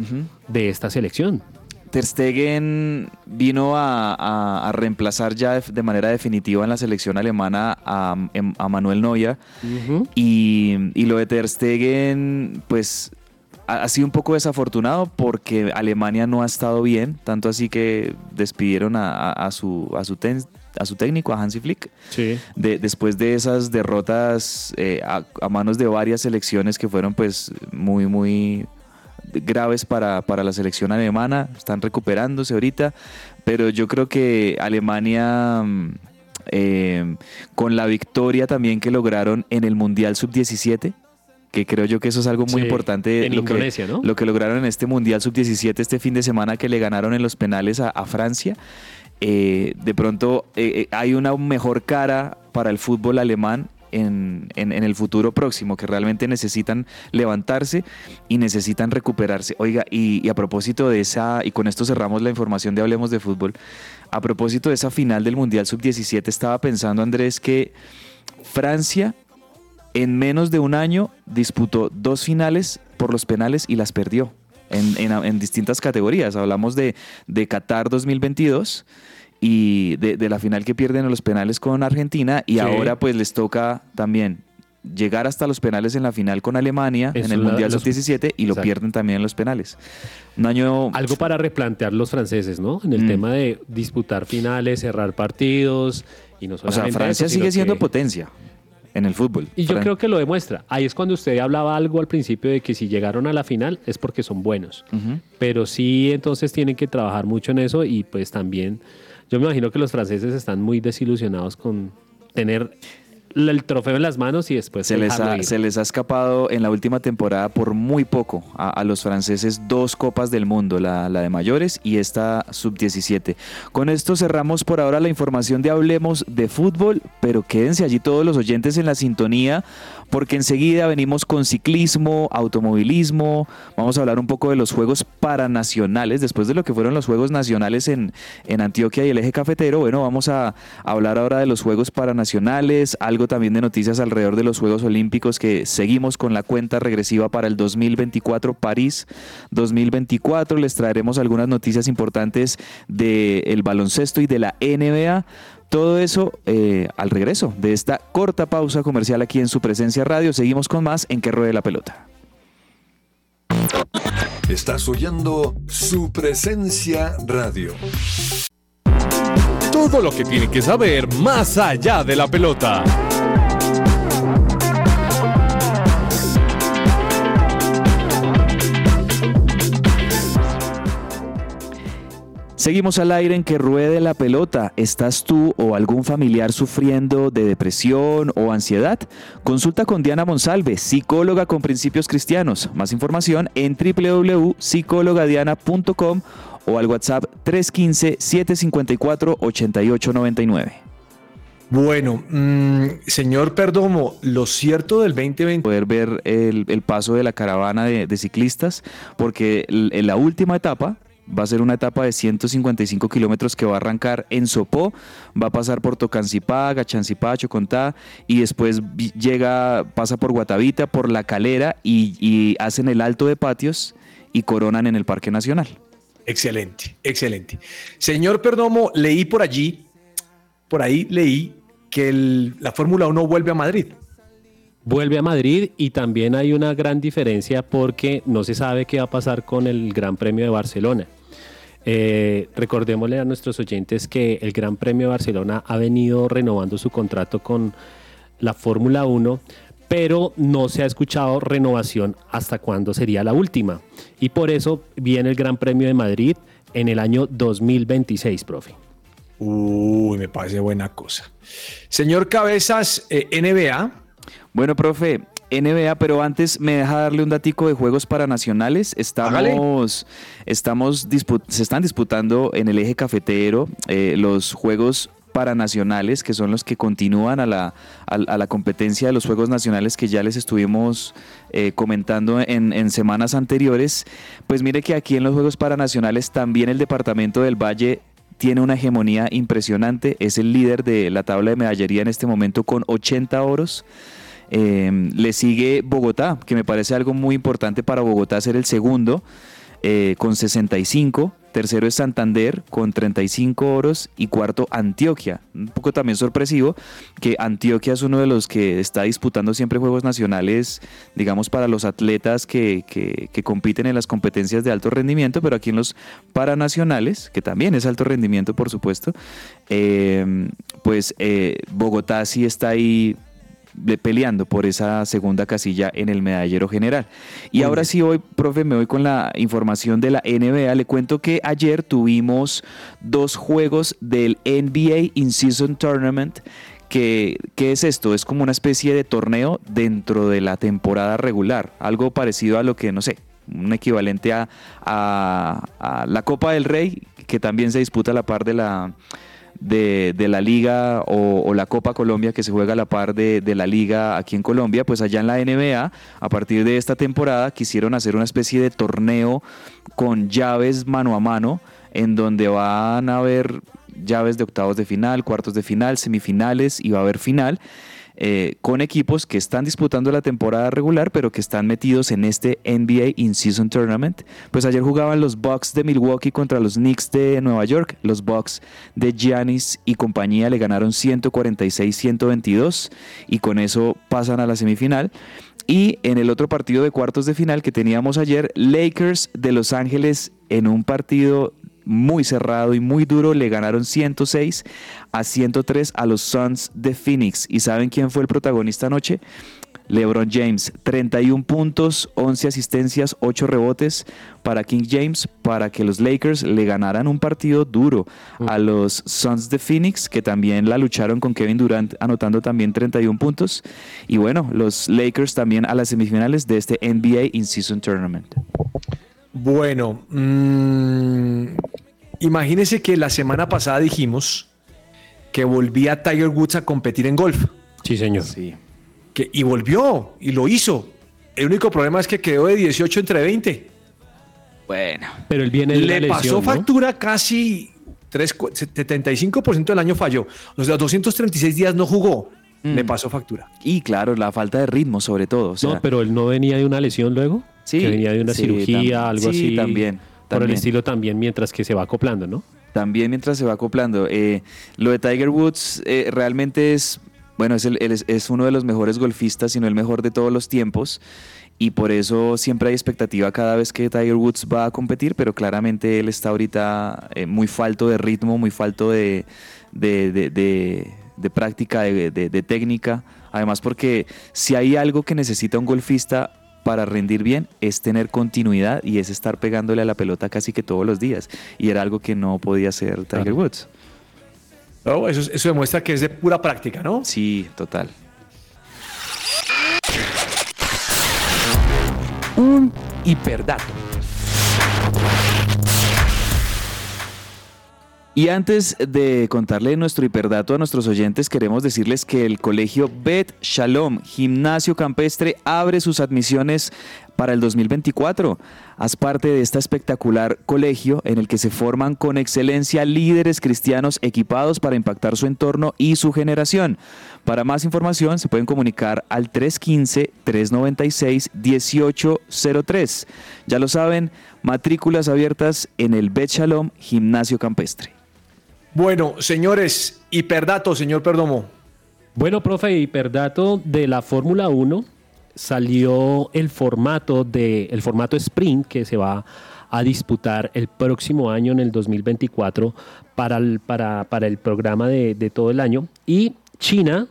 de esta selección. Ter Stegen vino a, reemplazar ya de, manera definitiva en la selección alemana a, em, Manuel Neuer. y, y, lo de Ter Stegen, pues ha sido un poco desafortunado porque Alemania no ha estado bien, tanto así que despidieron a, su, a, su, a su técnico, a Hansi Flick. Sí. después de esas derrotas eh, a, manos de varias selecciones que fueron pues muy, muy graves para, la selección alemana, están recuperándose ahorita, pero yo creo que Alemania... Mm, eh, con la victoria también que lograron en el Mundial Sub-17, que creo yo que eso es algo muy importante. En lo Indonesia, que, ¿no? Lo que lograron en este Mundial Sub-17 este fin de semana que le ganaron en los penales a, Francia. Eh, de pronto eh, hay una mejor cara para el fútbol alemán en, en, el futuro próximo, que realmente necesitan levantarse y necesitan recuperarse. Oiga, y, y, a propósito de esa, y con esto cerramos la información de Hablemos de Fútbol, a propósito de esa final del Mundial Sub-17, estaba pensando Andrés que Francia en menos de un año disputó dos finales por los penales y las perdió en, distintas categorías. Hablamos de, de Qatar 2022 y de, la final que pierden en los penales con Argentina y ahora pues les toca también llegar hasta los penales en la final con Alemania en el Mundial Sub-17 y lo pierden también en los penales. Un año... Algo para replantear los franceses, ¿no? En el mm. tema de disputar finales, cerrar partidos y no O sea, Francia sigue siendo potencia en el fútbol. Y yo creo que lo demuestra. Ahí es cuando usted hablaba algo al principio de que si llegaron a la final es porque son buenos. Pero sí, entonces tienen que trabajar mucho en eso y pues también yo me imagino que los franceses están muy desilusionados con tener el trofeo en las manos y después se les, ha, se les ha escapado en la última temporada por muy poco a, los franceses dos copas del mundo, la, la de mayores y esta sub-17. Con esto cerramos por ahora la información de Hablemos de Fútbol, pero quédense allí todos los oyentes en la sintonía porque enseguida venimos con ciclismo, automovilismo, vamos a hablar un poco de los Juegos Paranacionales, después de lo que fueron los Juegos Nacionales en, en Antioquia y el eje cafetero, bueno, vamos a hablar ahora de los Juegos Paranacionales, algo también de noticias alrededor de los Juegos Olímpicos que seguimos con la cuenta regresiva para el 2024 París 2024, les traeremos algunas noticias importantes del baloncesto y de la NBA. Todo eso eh, al regreso de esta corta pausa comercial aquí en su presencia radio. Seguimos con más en que ruede la pelota. Estás oyendo su presencia radio. Todo lo que tiene que saber más allá de la pelota. Seguimos al aire en que ruede la pelota. ¿Estás tú o algún familiar sufriendo de depresión o ansiedad? Consulta con Diana Monsalve, psicóloga con principios cristianos. Más información en www.psicologadiana.com o al WhatsApp 315-754-8899. Bueno, mm, señor Perdomo, lo cierto del 2020... Poder ver el, paso de la caravana de, ciclistas, porque en la última etapa Va a ser una etapa de 155 kilómetros que va a arrancar en Sopó, va a pasar por Tocancipá, Gachancipá, Chocontá y después llega, pasa por Guatavita, por La Calera y, hacen el alto de patios y coronan en el Parque Nacional. Excelente, excelente. Señor Perdomo, leí por allí, por ahí leí que la Fórmula 1 vuelve a Madrid. Vuelve a Madrid y también hay una gran diferencia porque no se sabe qué va a pasar con el Gran Premio de Barcelona. Eh, recordémosle a nuestros oyentes que el Gran Premio de Barcelona ha venido renovando su contrato con la Fórmula 1, pero no se ha escuchado renovación hasta cuándo sería la última. Y por eso viene el Gran Premio de Madrid en el año 2026, profe. Uy, me parece buena cosa. Señor Cabezas, eh, NBA. Bueno, profe, NBA, pero antes me deja darle un datico de juegos para nacionales. Estamos, estamos se están disputando en el eje cafetero eh, los juegos paranacionales, que son los que continúan a la, a, la, competencia de los Juegos Nacionales que ya les estuvimos eh, comentando en, semanas anteriores. Pues mire que aquí en los Juegos Paranacionales también el Departamento del Valle tiene una hegemonía impresionante, es el líder de la tabla de medallería en este momento con 80 oros. Em, le sigue Bogotá, que me parece algo muy importante para Bogotá ser el segundo, eh, con 65. Tercero es Santander con 35 oros y cuarto Antioquia. Un poco también sorpresivo que Antioquia es uno de los que está disputando siempre Juegos Nacionales, digamos, para los atletas que, que, compiten en las competencias de alto rendimiento, pero aquí en los paranacionales, que también es alto rendimiento, por supuesto, em, pues eh, Bogotá sí está ahí peleando por esa segunda casilla en el medallero general. Y ahora sí hoy, profe, me voy con la información de la NBA. Le cuento que ayer tuvimos dos juegos del NBA In-Season Tournament. Que, ¿Qué es esto? Es como una especie de torneo dentro de la temporada regular, algo parecido a lo que, no sé, un equivalente a, a la Copa del Rey, que también se disputa a la par de la, de, la liga o, la Copa Colombia que se juega a la par de, la liga aquí en Colombia, pues allá en la NBA, a partir de esta temporada, quisieron hacer una especie de torneo con llaves mano a mano, en donde van a haber llaves de octavos de final, cuartos de final, semifinales y va a haber final. Eh, con equipos que están disputando la temporada regular, pero que están metidos en este NBA In-Season Tournament. Pues ayer jugaban los Bucks de Milwaukee contra los Knicks de Nueva York. Los Bucks de Giannis y compañía le ganaron 146-122 y con eso pasan a la semifinal. Y en el otro partido de cuartos de final que teníamos ayer, Lakers de Los Ángeles en un partido muy cerrado y muy duro. Le ganaron 106 a 103 a los Suns de Phoenix. ¿Y saben quién fue el protagonista anoche? LeBron James, 31 puntos, 11 asistencias, 8 rebotes para King James para que los Lakers le ganaran un partido duro a los Suns de Phoenix, que también la lucharon con Kevin Durant anotando también 31 puntos. Y bueno, los Lakers también a las semifinales de este NBA In-Season Tournament. Bueno, mmm, imagínese que la semana pasada dijimos que volvía Tiger Woods a competir en golf. Sí, señor. Sí. Que, y volvió, y lo hizo. El único problema es que quedó de 18 entre 20. Bueno. Pero él viene de Le pasó factura casi 75% del año falló. Los 236 días no jugó. Le mm. pasó factura. Y claro, la falta de ritmo sobre todo. no, pero él no venía de una lesión luego. Sí. Que venía de una cirugía, algo sí, así. también. Por el estilo también mientras que se va acoplando, ¿no? También mientras se va acoplando. Eh, lo de Tiger Woods eh, realmente es bueno, es, es, uno de los mejores golfistas, sino el mejor de todos los tiempos. Y por eso siempre hay expectativa cada vez que Tiger Woods va a competir, pero claramente él está ahorita eh, muy falto de ritmo, muy falto de, de práctica, de técnica. Además, porque si hay algo que necesita un golfista para rendir bien es tener continuidad y es estar pegándole a la pelota casi que todos los días. Y era algo que no podía hacer Tiger Woods. eso, eso demuestra que es de pura práctica, ¿no? Sí, total. Un hiperdato. Y antes de contarle nuestro hiperdato a nuestros oyentes, queremos decirles que el colegio Bet Shalom Gimnasio Campestre abre sus admisiones para el 2024. Haz parte de este espectacular colegio en el que se forman con excelencia líderes cristianos equipados para impactar su entorno y su generación. Para más información se pueden comunicar al 315-396-1803. Ya lo saben, matrículas abiertas en el Bet Shalom Gimnasio Campestre. Bueno, señores, hiperdato, señor Perdomo. Bueno, profe, hiperdato de la Fórmula 1 salió el formato de el formato sprint que se va a disputar el próximo año en el 2024 para el, para, para el programa de, de todo el año y China,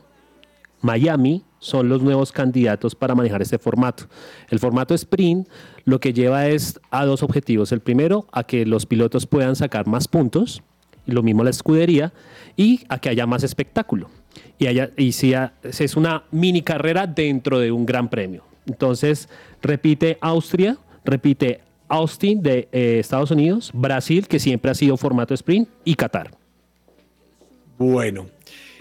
Miami son los nuevos candidatos para manejar este formato. El formato sprint lo que lleva es a dos objetivos. El primero, a que los pilotos puedan sacar más puntos lo mismo la escudería, y a que haya más espectáculo. Y, haya, y si es una mini carrera dentro de un gran premio. Entonces, repite Austria, repite Austin de eh, Estados Unidos, Brasil, que siempre ha sido formato sprint, y Qatar. Bueno.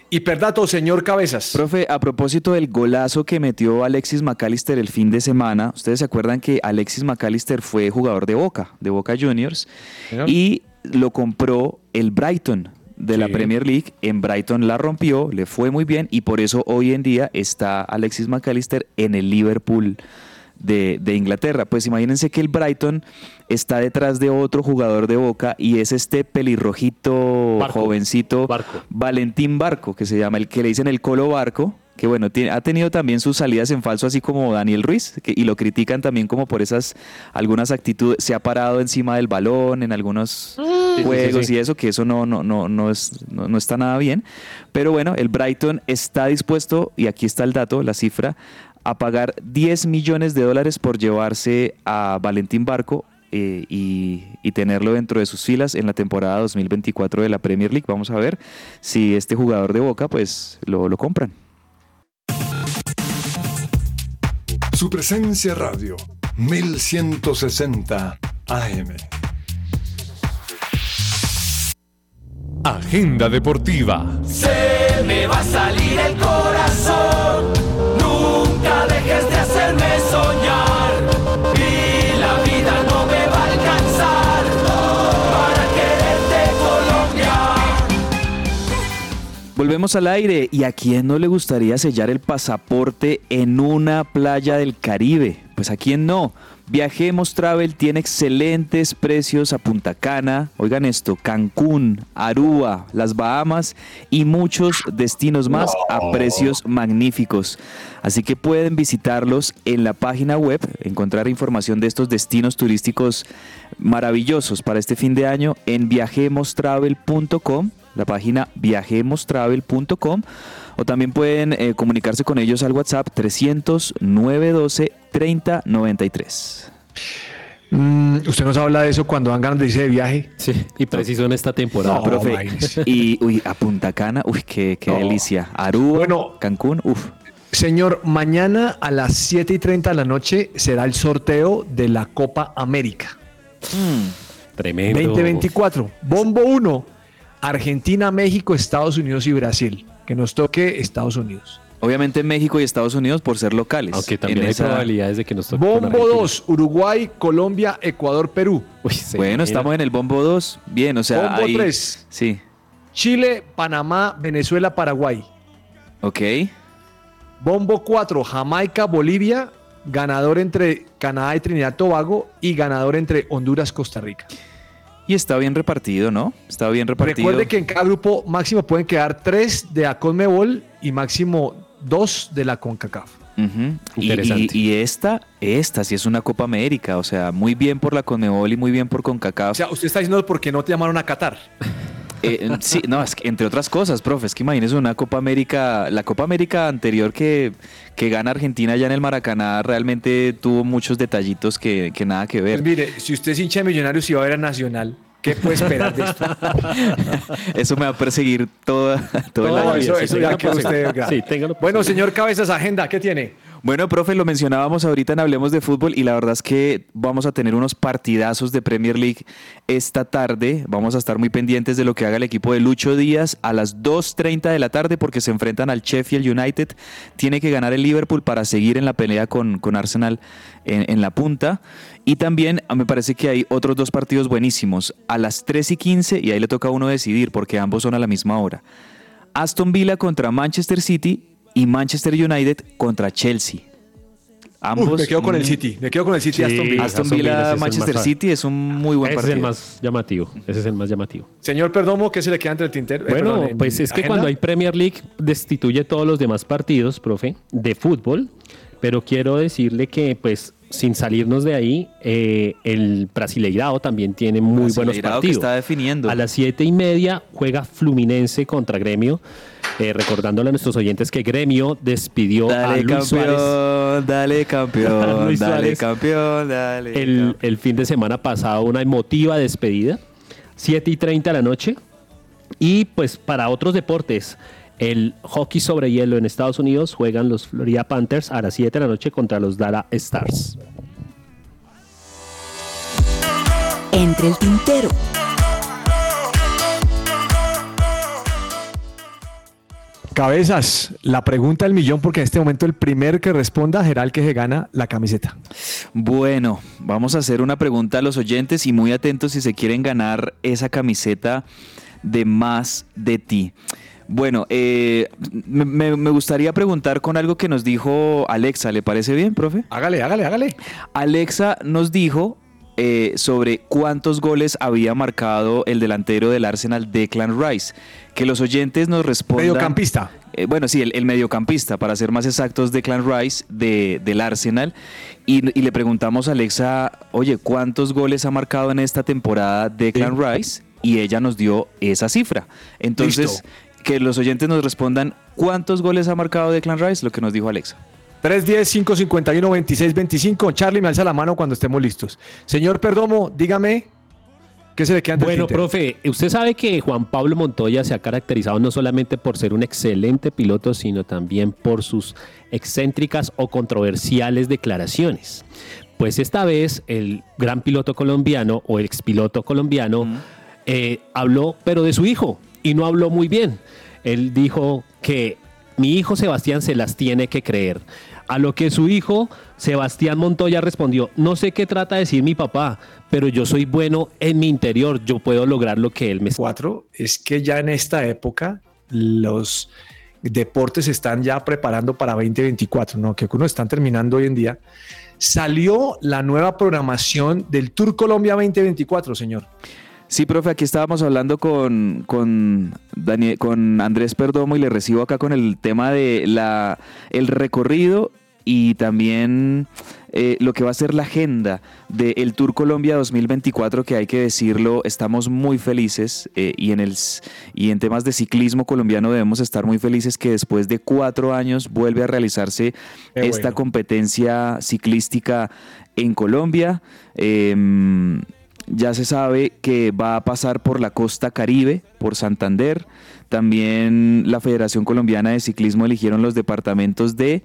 Hiperdato, señor Cabezas. Profe, a propósito del golazo que metió Alexis McAllister el fin de semana, ustedes se acuerdan que Alexis McAllister fue jugador de Boca, de Boca Juniors, y lo compró el Brighton de la Premier League. En Brighton la rompió, le fue muy bien y por eso hoy en día está Alexis McAllister en el Liverpool. De, Inglaterra. Pues imagínense que el Brighton está detrás de otro jugador de Boca y es este pelirrojito jovencito Valentín Barco, que se llama el que le dicen el Colo Barco, que bueno, ha tenido también sus salidas en falso, así como Daniel Ruiz, y lo critican también como por esas algunas actitudes, se ha parado encima del balón en algunos juegos y eso, que eso no, no, no, no, es, no, está nada bien. Pero bueno, el Brighton está dispuesto, y aquí está el dato, la cifra, a pagar 10 millones de dólares por llevarse a Valentín Barco eh, y, tenerlo dentro de sus filas en la temporada 2024 de la Premier League. Vamos a ver si este jugador de Boca pues lo, lo compran. Su presencia radio 1160 AM. Agenda deportiva. Se me va a salir el corazón. Volvemos al aire y a quién no le gustaría sellar el pasaporte en una playa del Caribe. Pues a quién no. Viajemos Travel tiene excelentes precios a Punta Cana, oigan esto, Cancún, Aruba, las Bahamas y muchos destinos más a precios magníficos. Así que pueden visitarlos en la página web, encontrar información de estos destinos turísticos maravillosos para este fin de año en viajemostravel.com, la página viajemostravel.com o también pueden eh, comunicarse con ellos al WhatsApp 300 912 3093. usted nos habla de eso cuando van ganas de irse de viaje. Sí, y preciso en esta temporada. profe. Y uy, a Punta Cana, uy, qué, delicia. Aruba, bueno, Cancún, uf. Señor, mañana a las 7 y 30 de la noche será el sorteo de la Copa América. Mm, tremendo. 2024. Bombo 1. Argentina, México, Estados Unidos y Brasil. Que nos toque Estados Unidos. Obviamente México y Estados Unidos por ser locales. Aunque también hay probabilidades de que nos toque. Bombo 2, Uruguay, Colombia, Ecuador, Perú. bueno, estamos en el Bombo 2. Bien, o sea. Bombo 3. Sí. Chile, Panamá, Venezuela, Paraguay. Ok. Bombo 4, Jamaica, Bolivia, ganador entre Canadá y Trinidad Tobago y ganador entre Honduras, Costa Rica. Y está bien repartido, ¿no? Está bien repartido. Recuerde que en cada grupo máximo pueden quedar tres de la Conmebol y máximo dos de la CONCACAF. Interesante. Y, esta, esta sí es una Copa América, o sea, muy bien por la Conmebol y muy bien por CONCACAF. O sea, usted está diciendo porque no te llamaron a Qatar. Eh, sí, no, es que entre otras cosas, profe, es que imagínese una Copa América, la Copa América anterior que, que gana Argentina ya en el Maracaná realmente tuvo muchos detallitos que, nada que ver. Pues mire, si usted es hincha de Millonarios y va a ver a Nacional, ¿Qué puede esperar de esto? eso me va a perseguir toda, todo, el año. Eso, eso ya que usted... Sí, bueno, señor Cabezas, agenda, ¿qué tiene? Bueno, profe, lo mencionábamos ahorita en Hablemos de Fútbol y la verdad es que vamos a tener unos partidazos de Premier League esta tarde. Vamos a estar muy pendientes de lo que haga el equipo de Lucho Díaz a las 2.30 de la tarde porque se enfrentan al Sheffield United. Tiene que ganar el Liverpool para seguir en la pelea con, con Arsenal en, la punta. Y también me parece que hay otros dos partidos buenísimos a las 3 y 15 y ahí le toca a uno decidir porque ambos son a la misma hora. Aston Villa contra Manchester City y Manchester United contra Chelsea. Ambos. me quedo con el City. Me quedo con el City Aston Villa. Aston Villa, Manchester City es un muy buen partido. Ese es el más llamativo. Ese es el más llamativo. Señor Perdomo, ¿qué se le queda entre el tintero? Eh, bueno, pues es que cuando hay Premier League destituye todos los demás partidos, profe, de fútbol. Pero quiero decirle que, pues, sin salirnos de ahí, eh, el Brasileirao también tiene muy buenos partidos. Que está definiendo. A las siete y media juega Fluminense contra Gremio. Eh, recordándole a nuestros oyentes que Gremio despidió a Luis Suárez. Dale campeón, dale campeón, dale. El, el, fin de semana pasado, una emotiva despedida. 7 y 30 de la noche. Y pues para otros deportes, el hockey sobre hielo en Estados Unidos juegan los Florida Panthers a las 7 de la noche contra los Dallas Stars. Entre el tintero. Cabezas, la pregunta del millón, porque en este momento el primer que responda será el que se gana la camiseta. Bueno, vamos a hacer una pregunta a los oyentes y muy atentos si se quieren ganar esa camiseta de más de ti. Bueno, eh, me, gustaría preguntar con algo que nos dijo Alexa. ¿Le parece bien, profe? Hágale, hágale, hágale. Alexa nos dijo eh, sobre cuántos goles había marcado el delantero del Arsenal, Declan Rice. Que los oyentes nos respondan. Mediocampista. Eh, bueno, sí, el, mediocampista, para ser más exactos, Declan Rice de, del Arsenal. Y, le preguntamos a Alexa, oye, ¿cuántos goles ha marcado en esta temporada Declan Rice? Y ella nos dio esa cifra. Entonces, que los oyentes nos respondan cuántos goles ha marcado Declan Rice, lo que nos dijo Alexa. 310-551-2625. Charlie, me alza la mano cuando estemos listos. Señor Perdomo, dígame ¿Qué se le queda Bueno, profe, usted sabe que Juan Pablo Montoya se ha caracterizado no solamente por ser un excelente piloto, sino también por sus excéntricas o controversiales declaraciones. Pues esta vez el gran piloto colombiano o expiloto colombiano eh, habló, pero de su hijo, y no habló muy bien. Él dijo que mi hijo Sebastián se las tiene que creer. A lo que su hijo, Sebastián Montoya, respondió, no sé qué trata de decir mi papá, pero yo soy bueno en mi interior, yo puedo lograr lo que él me... Cuatro, es que ya en esta época los deportes están ya preparando para 2024, ¿no? Que uno están terminando hoy en día. Salió la nueva programación del Tour Colombia 2024, señor. Sí, profe, aquí estábamos hablando con, con, con Andrés Perdomo y le recibo acá con el tema de la, el recorrido y también eh, lo que va a ser la agenda del Tour Colombia 2024, que hay que decirlo, estamos muy felices eh, y, en el, y en temas de ciclismo colombiano debemos estar muy felices que después de cuatro años vuelve a realizarse esta competencia ciclística en Colombia. Em, ya se sabe que va a pasar por la costa caribe, por Santander. También la Federación Colombiana de Ciclismo eligieron los departamentos de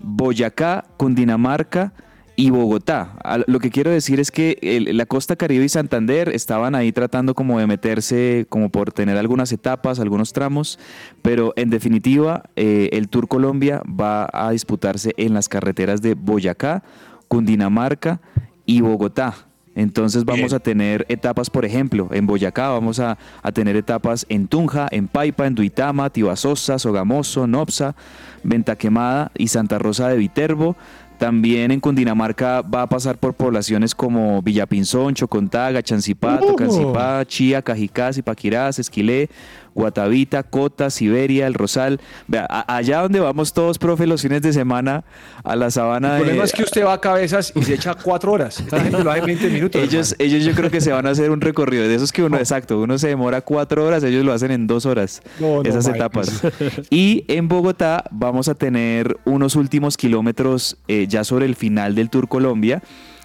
Boyacá, Cundinamarca y Bogotá. Lo que quiero decir es que la costa caribe y Santander estaban ahí tratando como de meterse, como por tener algunas etapas, algunos tramos, pero en definitiva eh, el Tour Colombia va a disputarse en las carreteras de Boyacá, Cundinamarca y Bogotá. Entonces vamos a tener etapas, por ejemplo, en Boyacá vamos a, tener etapas en Tunja, en Paipa, en Duitama, Tibasosa, Sogamoso, Nopsa, Venta Quemada y Santa Rosa de Viterbo. También en Cundinamarca va a pasar por poblaciones como Villapinzón, Chocontaga, Chancipá. Tocancipá, Chía, Cajicá, Zipaquirás, Esquilé, Guatavita, Cota, Siberia, El Rosal. Vea, allá donde vamos todos, profe, los fines de semana a la sabana El de... problema es que usted va a cabezas y se echa cuatro horas. Esta gente lo hace en 20 minutos. Ellos, ellos yo creo que se van a hacer un recorrido de esos que uno, exacto, uno se demora cuatro horas, ellos lo hacen en dos horas, No, esas etapas. Y en Bogotá vamos a tener unos últimos kilómetros eh, ya sobre el final del Tour Colombia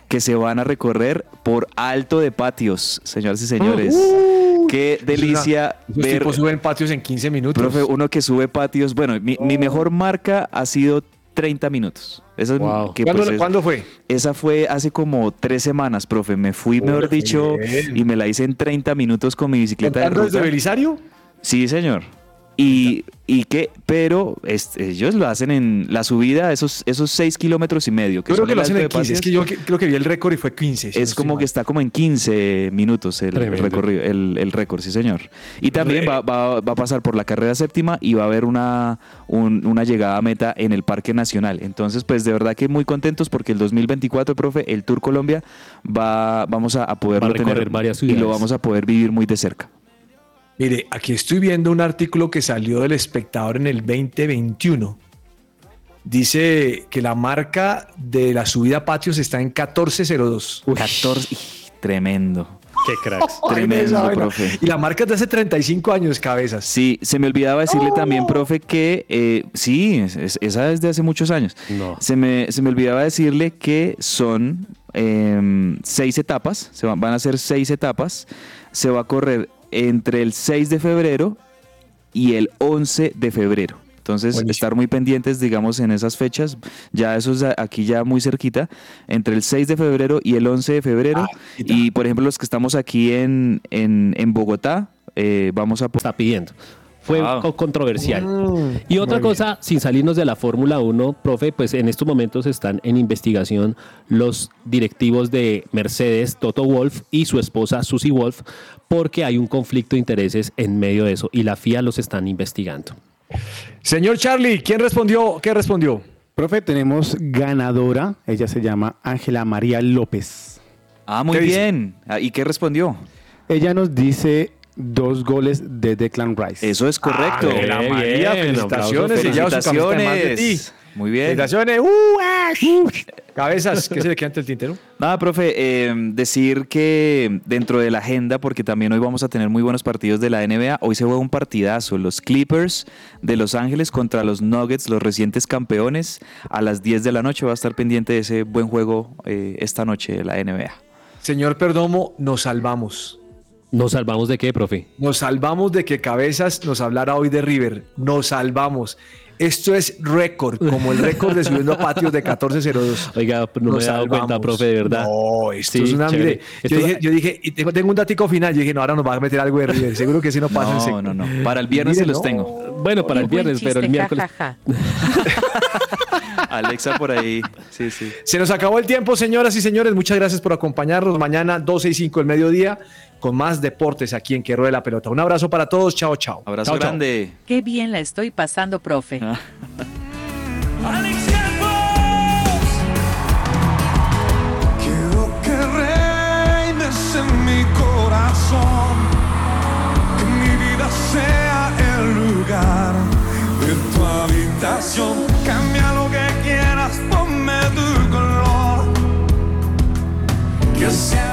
que se van a recorrer por Alto de Patios, señoras y señores. Qué delicia Uh, Esos ver tipos suben patios en 15 minutos. Profe, uno que sube patios. Bueno, mi, mi mejor marca ha sido 30 minutos. Esa, es Wow. que, ¿Cuándo- pues, es- cuándo fue? Esa fue hace como tres semanas, profe. Me fui, mejor dicho, bien. y me la hice en 30 minutos con mi bicicleta de ¿Contando desde ruta. Belisario? Sí, señor. Y, y que, pero este, ellos lo hacen en la subida, esos, esos 6 kilómetros y medio. Yo creo que lo hacen en de 15. Es que yo que- creo que vi el récord y fue 15. si Es no como que está como en 15 minutos el, recorrido, el, el récord, sí señor. Y también va, va- va a pasar por la carrera séptima y va a haber una, un- una llegada a meta en el Parque Nacional. Entonces, pues de verdad que muy contentos porque el 2024, profe, el Tour Colombia va, vamos a, a poderlo Va a recorrer tener varias y lo vamos a poder vivir muy de cerca. Mire, aquí estoy viendo un artículo que salió del espectador en el 2021. Dice que la marca de la subida a patios está en 1402. 14, ¡ih! tremendo. Qué cracks. Tremendo, profe. Y la marca es de hace 35 años, cabezas. Sí, se me olvidaba decirle también, profe, que eh, sí, es- es- esa es de hace muchos años. No. Se me, se me olvidaba decirle que son em, seis etapas, se van, van a ser seis etapas. Se va a correr entre el 6 de febrero y el 11 de febrero. Entonces, Buenísimo. estar muy pendientes, digamos, en esas fechas. Ya eso es a- aquí ya muy cerquita, entre el 6 de febrero y el 11 de febrero. y, por ejemplo, los que estamos aquí en, en, en Bogotá, eh, vamos a... Está pidiendo. Fue Wow. controversial. Mm, Y otra cosa, sin salirnos de la Fórmula 1, profe, pues en estos momentos están en investigación los directivos de Mercedes, Toto Wolf y su esposa Susie Wolf, porque hay un conflicto de intereses en medio de eso y la FIA los están investigando. Señor Charlie, ¿quién respondió? ¿Qué respondió? Profe, tenemos ganadora. Ella se llama Ángela María López. Ah, muy bien. Ah, ¿Y qué respondió? Ella nos dice dos goles de Declan Rice. Eso es correcto. Ah, la Bien, María, bien, felicitaciones. Se lleva su Muy bien. Felicitaciones. ¡Uh, ah, uh! Cabezas, ¿qué se le queda ante el tintero? Nada, profe, eh, decir que dentro de la agenda, porque también hoy vamos a tener muy buenos partidos de la NBA, hoy se juega un partidazo, los Clippers de Los Ángeles contra los Nuggets, los recientes campeones, a las 10 de la noche va a estar pendiente de ese buen juego eh, esta noche de la NBA. Señor Perdomo, nos salvamos. ¿Nos salvamos de qué, profe? Nos salvamos de que Cabezas nos hablara hoy de River. Nos salvamos. Esto es récord, como el récord de subiendo a patios de 1402. Oiga, no Nos me he dado cuenta, profe, de verdad. No, esto Sí, es una. Mire, Esto- yo dije, yo dije, y tengo, tengo un datico final. Yo dije, no, ahora nos va a meter algo de River. Seguro que si no pasa No, no, no. Para el viernes Mire, se los no. tengo. Bueno, para el viernes, pero el miércoles. jajaja. Alexa por ahí. Sí, sí. Se nos acabó el tiempo, señoras y señores. Muchas gracias por acompañarnos. Mañana 12 y 5 del mediodía con más deportes aquí en Que Ruede la Pelota. Un abrazo para todos. Chao, chao. Abrazo Chao, chao. grande. Qué bien la estoy pasando, profe. Campos. Quiero que reines en mi corazón, que mi vida sea el lugar de tu habitación. yourself.